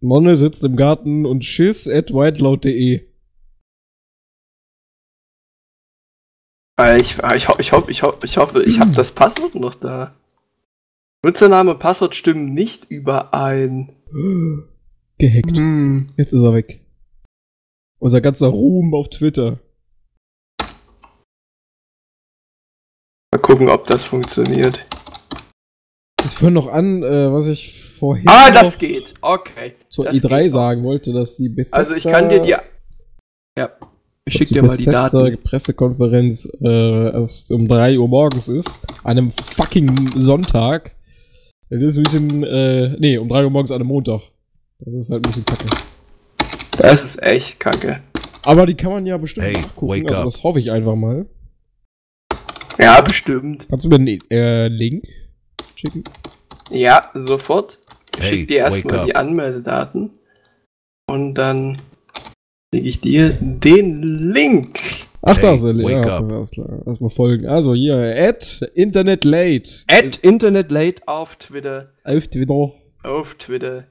Nonne sitzt im Garten und schiss at whitelaut.de. ich, äh, ich, ho- ich, hoffe, ich, hoffe, ich hoffe, ich habe das Passwort noch da. Nutzername und Passwort stimmen nicht überein. Gehackt. Hm. Jetzt ist er weg. Unser ganzer Ruhm auf Twitter. Mal gucken, ob das funktioniert. Ich führe noch an, äh, was ich vorhin Ah, das geht. Okay. zur das E3 geht noch. sagen wollte, dass die Bethesda, Also ich kann dir die. Ja. Ich schick dir mal die Daten. Pressekonferenz äh, erst um 3 Uhr morgens ist. An einem fucking Sonntag. Das ist ein bisschen, äh, nee, um 3 Uhr morgens an einem Montag. Das ist halt ein bisschen kacke. Das ist echt kacke. Aber die kann man ja bestimmt Hey, nachgucken. Also das hoffe ich einfach mal. Ja, bestimmt. Kannst du mir einen äh, Link schicken? Ja, sofort. Ich Hey, schick dir erstmal die Anmeldedaten. Und dann schicke ich dir den Link. Ach, Hey, da ist er. Ja, klar. Erstmal folgen. Also hier, at Internet Late. At InternetLate auf Twitter. Auf Twitter. Auf Twitter.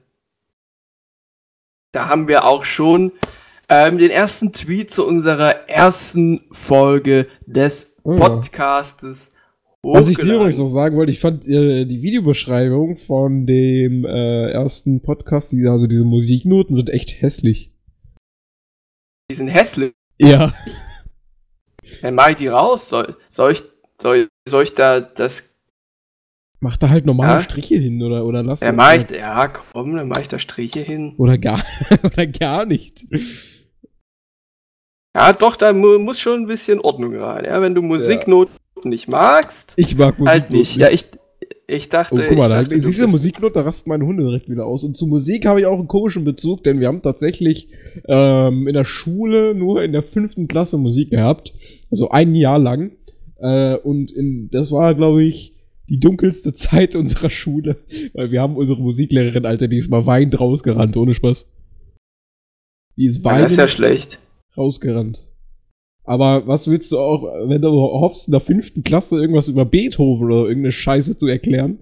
Da haben wir auch schon ähm, den ersten Tweet zu unserer ersten Folge des Oh ja. Podcastes. Was ich dir übrigens noch sagen wollte, ich fand äh, die Videobeschreibung von dem äh, ersten Podcast, die, also diese Musiknoten sind echt hässlich. Die sind hässlich. Ja. Dann mach ich die raus. Soll, soll, ich, soll, soll ich da das. Mach da halt normale Ja? Striche hin oder, oder lass Ja, mach ich, ja, komm, dann mach ich da Striche hin. Oder gar, oder gar nicht. Ja, doch, da mu muss schon ein bisschen Ordnung rein. Ja, wenn du Musiknoten nicht magst, Ich mag Musik. halt nicht. Ja, ich, ich dachte. Oh, guck mal, ich da dachte, siehst du Musiknote, da rasten meine Hunde direkt wieder aus. Und zu Musik habe ich auch einen komischen Bezug, denn wir haben tatsächlich ähm, in der Schule nur in der fünften Klasse Musik gehabt. Also ein Jahr lang. Äh, und in, das war, glaube ich, die dunkelste Zeit unserer Schule. Weil wir haben unsere Musiklehrerin, Alter, die ist mal weinend rausgerannt, ohne Spaß. Die ist Ja, weinend das ist ja schlecht. rausgerannt. Aber was willst du auch, wenn du hoffst, in der fünften Klasse irgendwas über Beethoven oder irgendeine Scheiße zu erklären?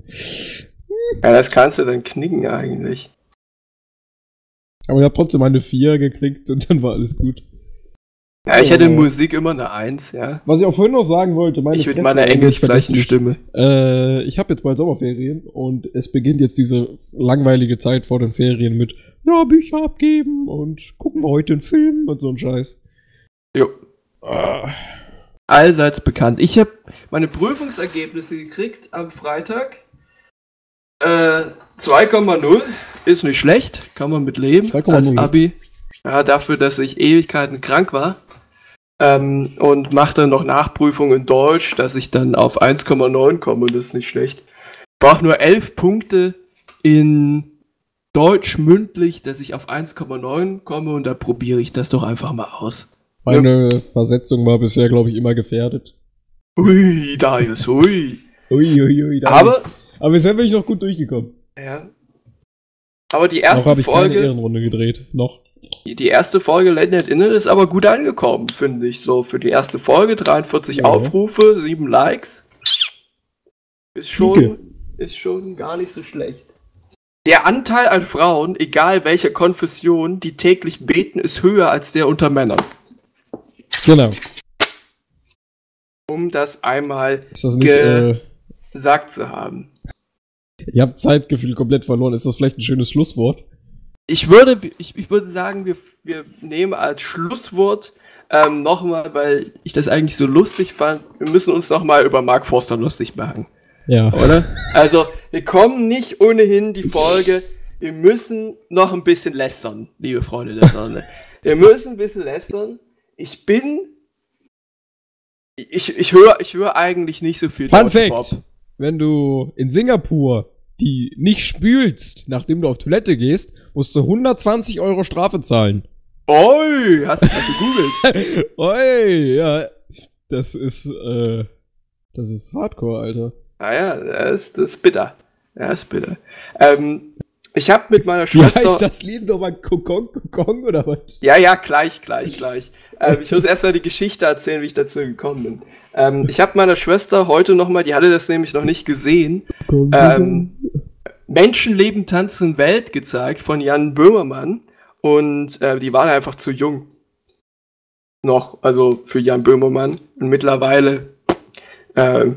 Ja, das kannst du dann knicken eigentlich. Aber ich habe trotzdem eine 4 gekriegt und dann war alles gut. Ja, ich hätte in Oh. Musik immer eine Eins, ja. Was ich auch vorhin noch sagen wollte, meine ich Fresse, meiner eigentlich engelsgleichen vergesslich. Stimme. Äh, ich habe jetzt bald Sommerferien und es beginnt jetzt diese langweilige Zeit vor den Ferien mit ja, Bücher abgeben und gucken wir heute einen Film und so ein Scheiß. Jo. Allseits bekannt. Ich habe meine Prüfungsergebnisse gekriegt am Freitag. Äh, 2,0 ist nicht schlecht, kann man mit leben 2,0. als Abi. Ja, dafür, dass ich Ewigkeiten krank war. Ähm, und mache dann noch Nachprüfung in Deutsch, dass ich dann auf 1,9 komme, das ist nicht schlecht. Brauche nur 11 Punkte in Deutsch mündlich, dass ich auf 1,9 komme und da probiere ich das doch einfach mal aus. Meine Versetzung war bisher, glaube ich, immer gefährdet. Ui, Darius, ui. Ui, ui, ui, da Aber, aber bisher bin ich noch gut durchgekommen. ja. Aber die Noch erste habe ich keine Folge, Ehrenrunde gedreht. Noch. die erste Folge Late Night Inner ist aber gut angekommen, finde ich. So, für die erste Folge 43 Ja. Aufrufe, 7 Likes. Ist schon, ist schon gar nicht so schlecht. Der Anteil an Frauen, egal welcher Konfession, die täglich beten, ist höher als der unter Männern. Genau. Um das einmal das nicht, Ge- äh, gesagt zu haben. ihr habt Zeitgefühl komplett verloren. Ist das vielleicht ein schönes Schlusswort? Ich würde, ich, ich würde sagen, wir, wir nehmen als Schlusswort ähm, nochmal, weil ich das eigentlich so lustig fand, wir müssen uns nochmal über Mark Forster lustig machen, Ja. oder? also, wir kommen nicht ohnehin die Folge, wir müssen noch ein bisschen lästern, liebe Freunde der Sonne. wir müssen ein bisschen lästern. Ich bin, ich, ich höre ich höre eigentlich nicht so viel Fun. Fact. Wenn du in Singapur die nicht spülst, nachdem du auf Toilette gehst, musst du 120 Euro Strafe zahlen. Oi, hast du das gegoogelt? Oi, ja. Das ist, äh, das ist Hardcore, Alter. Naja, das ist, das ist bitter. Ja, das ist bitter. Ähm, ich habe mit meiner Wie Schwester. heißt das Lied nochmal? Kokong, Kokong oder was? Ja, ja, gleich, gleich, gleich. ähm, ich muss erst mal die Geschichte erzählen, wie ich dazu gekommen bin. Ähm, ich habe meiner Schwester heute noch mal, die hatte das nämlich noch nicht gesehen, ähm, Menschenleben tanzen Welt gezeigt von Jan Böhmermann und äh, die waren einfach zu jung. Noch, also für Jan Böhmermann. Und mittlerweile ähm,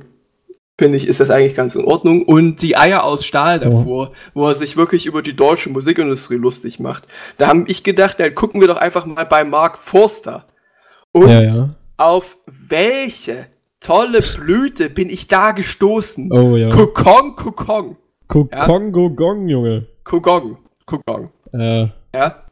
finde ich, ist das eigentlich ganz in Ordnung. Und die Eier aus Stahl davor, wo er sich wirklich über die deutsche Musikindustrie lustig macht. Da habe ich gedacht, dann gucken wir doch einfach mal bei Mark Forster. Und ja, ja. auf welche tolle Blüte bin ich da gestoßen? Oh ja. Kokong, Kokong. Kokong, Gong, Junge. Kokong, Kokong. Äh, Ja?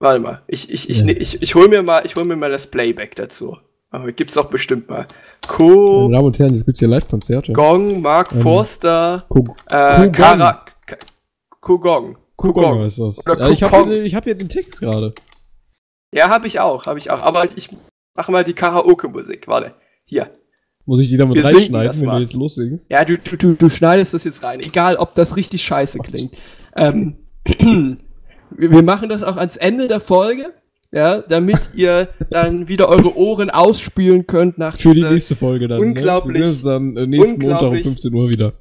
Warte mal, ich, ich, ich, Ja. ne- ich, ich hol mir mal, ich hol mir mal das Playback dazu. Aber gibt's doch bestimmt mal. meine Damen und Herren, jetzt gibt's hier Live-Konzerte. Kogong, Mark Ähm, Forster, Ko- äh, Kogong. Kara, K- Kogong. Kokong Kogong. heißt das. Ja, ich habe hab hier den Text gerade. Ja, hab ich auch, hab ich auch. Aber ich mach mal die Karaoke-Musik. Warte, hier. Muss ich die damit Wir reinschneiden, wenn mal. du jetzt lossingst? Ja, du, du, du, du schneidest das jetzt rein. Egal, ob das richtig scheiße klingt. Ähm, wir machen das auch ans Ende der Folge. Ja, damit ihr dann wieder eure Ohren ausspülen könnt nach Für die nächste Folge dann. unglaublich- Ne? Sehen uns dann nächsten Montag um unglaublich- 15 Uhr wieder.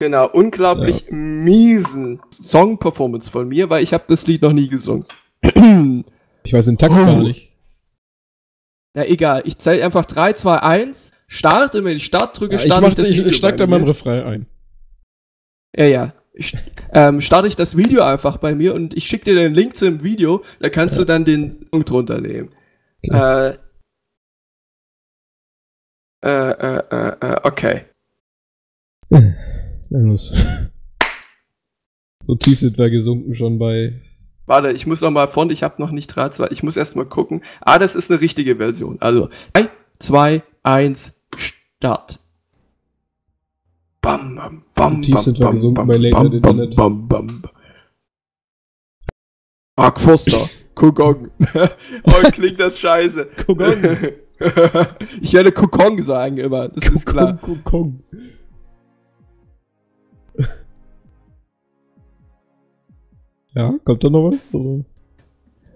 Genau, unglaublich miesen Song-Performance von mir, weil ich habe das Lied noch nie gesungen. Ich weiß den Takt Oh. gar nicht. Na egal, ich zähle einfach 3, 2, 1, starte, und wenn ich Start drücke, Ja, ich, starte mach, ich das ich, Video ich steig da mal im. Refrain ein. Ja, ja. Ähm, starte ich das Video einfach bei mir und ich schicke dir den Link zum Video, da kannst du dann den Song drunter nehmen. Äh, äh, äh, äh, äh, okay. Na los. So tief sind wir gesunken schon bei. Warte, ich muss noch mal von, ich habe noch nicht 3, 2, ich muss erst mal gucken. Ah, das ist eine richtige Version. Also 3, 2, 1, Start. Bam, bam, bam, Tief bam, sind wir bam, gesunken bam, bei Late bam, Night bam, Internet. bam, bam. Mark Foster, Kokong. oh, klingt das scheiße. Kokong. ich werde Kokong sagen immer, das ist klar. Kokong. Ja, kommt da noch was? Oder?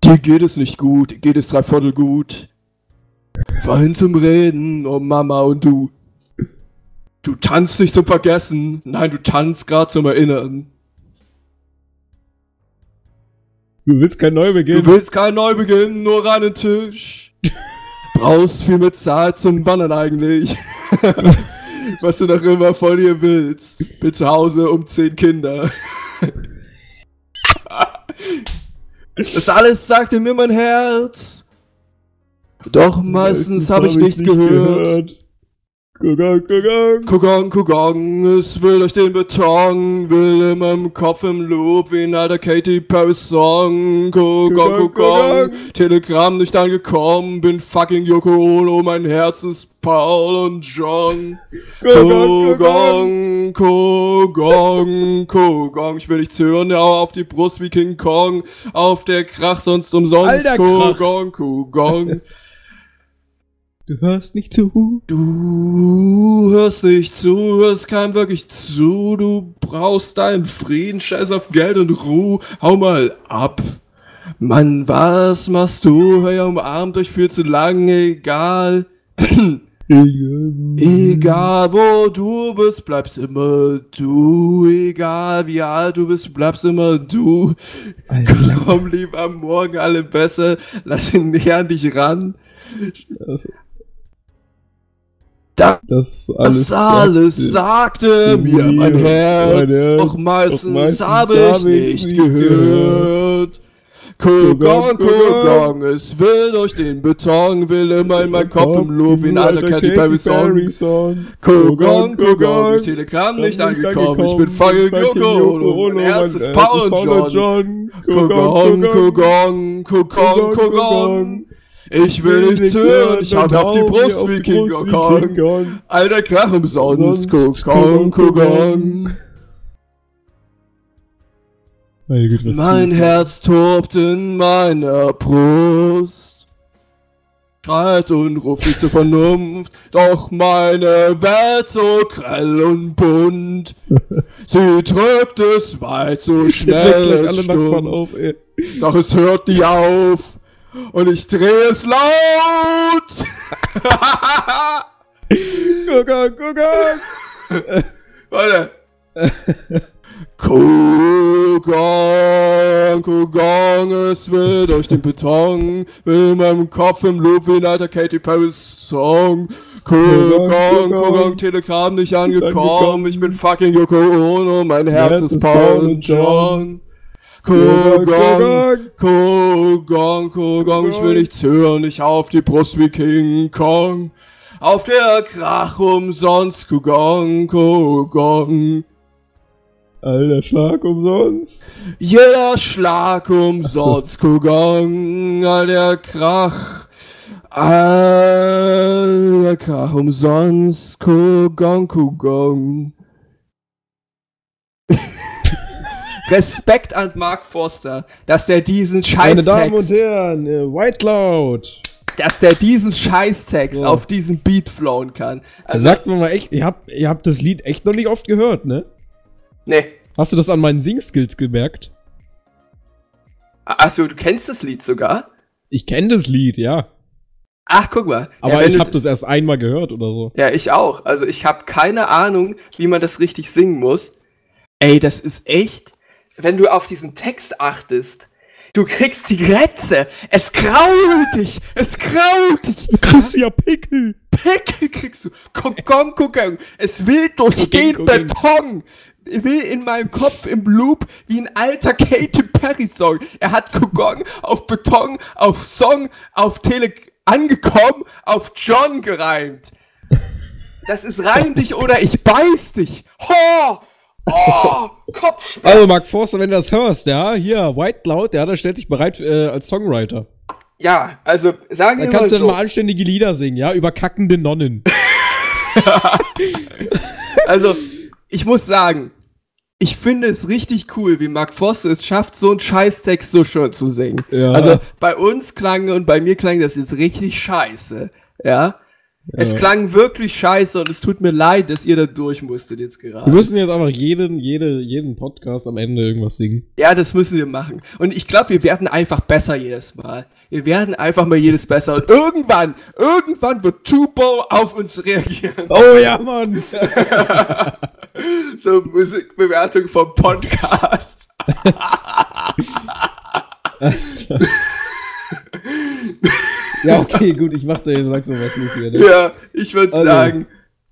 Dir geht es nicht gut, dir geht es dreiviertel gut. Vorhin zum Reden, oh Mama und du. Du tanzt nicht zum Vergessen, nein, du tanzt grad zum Erinnern. Du willst kein Neubeginn. Du willst kein Neubeginn, nur ran den Tisch. Brauchst viel mit Zeit zum Wandern eigentlich. Was du noch immer von dir willst. Bin zu Hause um zehn Kinder. Das alles sagte mir mein Herz. Doch meistens habe ich nichts gehört. Kugang, kugang. Kugong, Kugong, es will durch den Beton, will in meinem Kopf im Loop wie ein alter Katy Perry Song. Kugong, Kugong, Kugong, Kugong. Telegramm nicht angekommen, bin fucking Yoko Ono, mein Herz ist Paul und John. Kugong, Kugong, Kugong, ich will nichts hören, ja, auf die Brust wie King Kong, auf der Krach sonst umsonst. Alter Krach. Du hörst nicht zu. Du hörst nicht zu, hörst keinem wirklich zu, du brauchst deinen Frieden, scheiß auf Geld und Ruhe, hau mal ab. Mann, was machst du? Hör ja umarmt euch viel zu lang, egal. Egal wo du bist, bleibst immer du. Egal wie alt du bist, bleibst immer du. Komm lieber morgen alle besser, lass ihn näher an dich ran. Das, Da das Das alles sagte mir. mein Herz, doch meistens habe ich nicht gehört. Kugong, Kugong, es will durch den Beton, will immer in mein Kopf im Loop wie ein alter Katy Perry Song. Kugong, Kugong, Telegramm nicht angekommen, ich bin fucking Yoko mein Herz ist Paul und John. Kugong, Kugong, Kugong, Kugong. Ich will nichts hören, ich hab auf die Brust wie King Kong. Alter Krach umsonst, Kugong, Kugong. Meine Güte, was Mein Herz tobt in meiner Brust. Schreit und ruft mich zur Vernunft, doch meine Welt so grell und bunt. Sie drückt es weit so schnell es stumm. auf. Doch es hört nie auf und ich drehe es laut. Kugang, Kugang. Warte. Kugong, Kugong, es will durch den Beton, will in meinem Kopf im Loop wie ein alter Katy Perry Song. Kugong, Kugong. Telegramm nicht angekommen, ich bin fucking Yoko Ono, mein Herz Herz ist Paul und John. John. Kugong, Kugong. Kugong, Kugong, ich will nichts hören, ich auf die Brust wie King Kong. Auf der Krach umsonst, Kugong, Kugong. Alter, Schlag umsonst. Jeder Schlag umsonst, Kugong, all der Krach. All der Krach umsonst, Kugong, Kugong. Respekt an Mark Forster, dass der diesen Meine Damen und Scheißtext, Herren, äh, White Cloud. dass der diesen Scheißtext So. auf diesen Beat flowen kann. Also, Sagt mir mal echt, ihr habt, ihr habt das Lied echt noch nicht oft gehört, ne? nee. Hast du das an meinen Sing-Skills gemerkt? Achso, du kennst das Lied sogar? Ich kenne das Lied, ja. Ach, guck mal. Aber ja, ich habe das erst einmal gehört oder so. Ja, ich auch. Also ich habe keine Ahnung, wie man das richtig singen muss. Ey, das ist echt, wenn du auf diesen Text achtest, du kriegst die Grätze. Es krault dich. Es krault dich. Du kriegst ja Pickel. Pickel kriegst du. Kokong, kokong. Es will durch den. Beton. Will in meinem Kopf im Loop wie ein alter Katy Perry Song. Er hat Kokong auf Beton, auf Song, auf Tele angekommen, auf John gereimt. Das ist reim dich oder ich beiß dich. Ho! Oh! Kopfschmerz. Also, Mark Forster, wenn du das hörst, ja, hier, White Cloud, ja, der stellt sich bereit äh, als Songwriter. Ja, also sagen wir mal kannst du so. dann mal anständige Lieder singen, ja, über kackende Nonnen. Also, ich muss sagen, ich finde es richtig cool, wie Mark Foster es schafft, so einen Scheißtext so schön zu singen. Ja. Also, bei uns klang und bei mir klang das jetzt richtig scheiße. Ja. Es klang wirklich scheiße und es tut mir leid, dass ihr da durch musstet jetzt Wir gerade. müssen jetzt einfach jeden, jede, jeden Podcast am Ende irgendwas singen. Ja, das müssen wir machen. Und ich glaube, wir werden einfach besser jedes Mal. Wir werden einfach mal jedes besser. Und irgendwann, irgendwann wird Tubo auf uns reagieren. Oh ja, Mann! So Musikbewertung vom Podcast. ja, okay, gut, ich mach da jetzt langsam was los hier, ne? Ja, ich würde Also. sagen,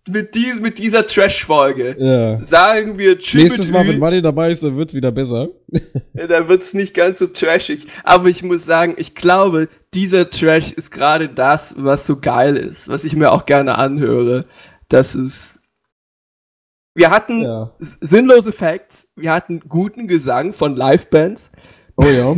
mit, dies, mit dieser Trash-Folge Ja. sagen wir Tschüss. Nächstes Mal, wenn Money dabei ist, dann wird's wieder besser. Da wird's nicht ganz so trashig. Aber ich muss sagen, ich glaube, dieser Trash ist gerade das, was so geil ist, was ich mir auch gerne anhöre. Das ist. Wir hatten Ja. sinnlose Facts, wir hatten guten Gesang von Livebands Oh ja.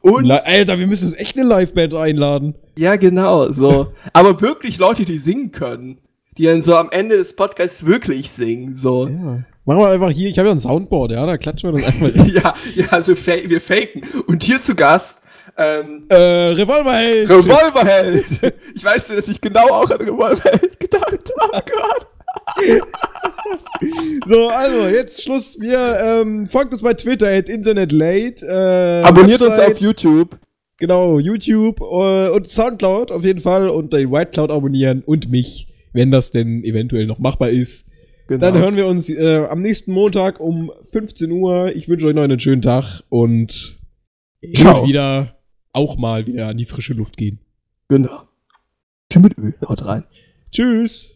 und Alter, wir müssen uns echt eine Liveband einladen. ja genau so, aber wirklich Leute, die singen können, die dann so am Ende des Podcasts wirklich singen so. Ja. Machen wir einfach hier, ich habe ja ein Soundboard, ja, da klatschen wir das einfach. Ja, ja, also fa wir faken. Und hier zu Gast ähm, äh, Revolverheld! Revolverheld. Ich weiß, dass ich genau auch an Revolverheld gedacht habe gerade. So, also, jetzt Schluss. Wir ähm, folgt uns bei Twitter at internetlate. Äh, Abonniert uns Website, auf YouTube. Genau, YouTube äh, und Soundcloud auf jeden Fall und den White Cloud abonnieren und mich, wenn das denn eventuell noch machbar ist. Genau. Dann hören wir uns äh, am nächsten Montag um 15 Uhr. Ich wünsche euch noch einen schönen Tag und Ciao. wieder auch mal wieder an die frische Luft gehen. Genau. Tschüss mit Ö. Haut rein. Tschüss.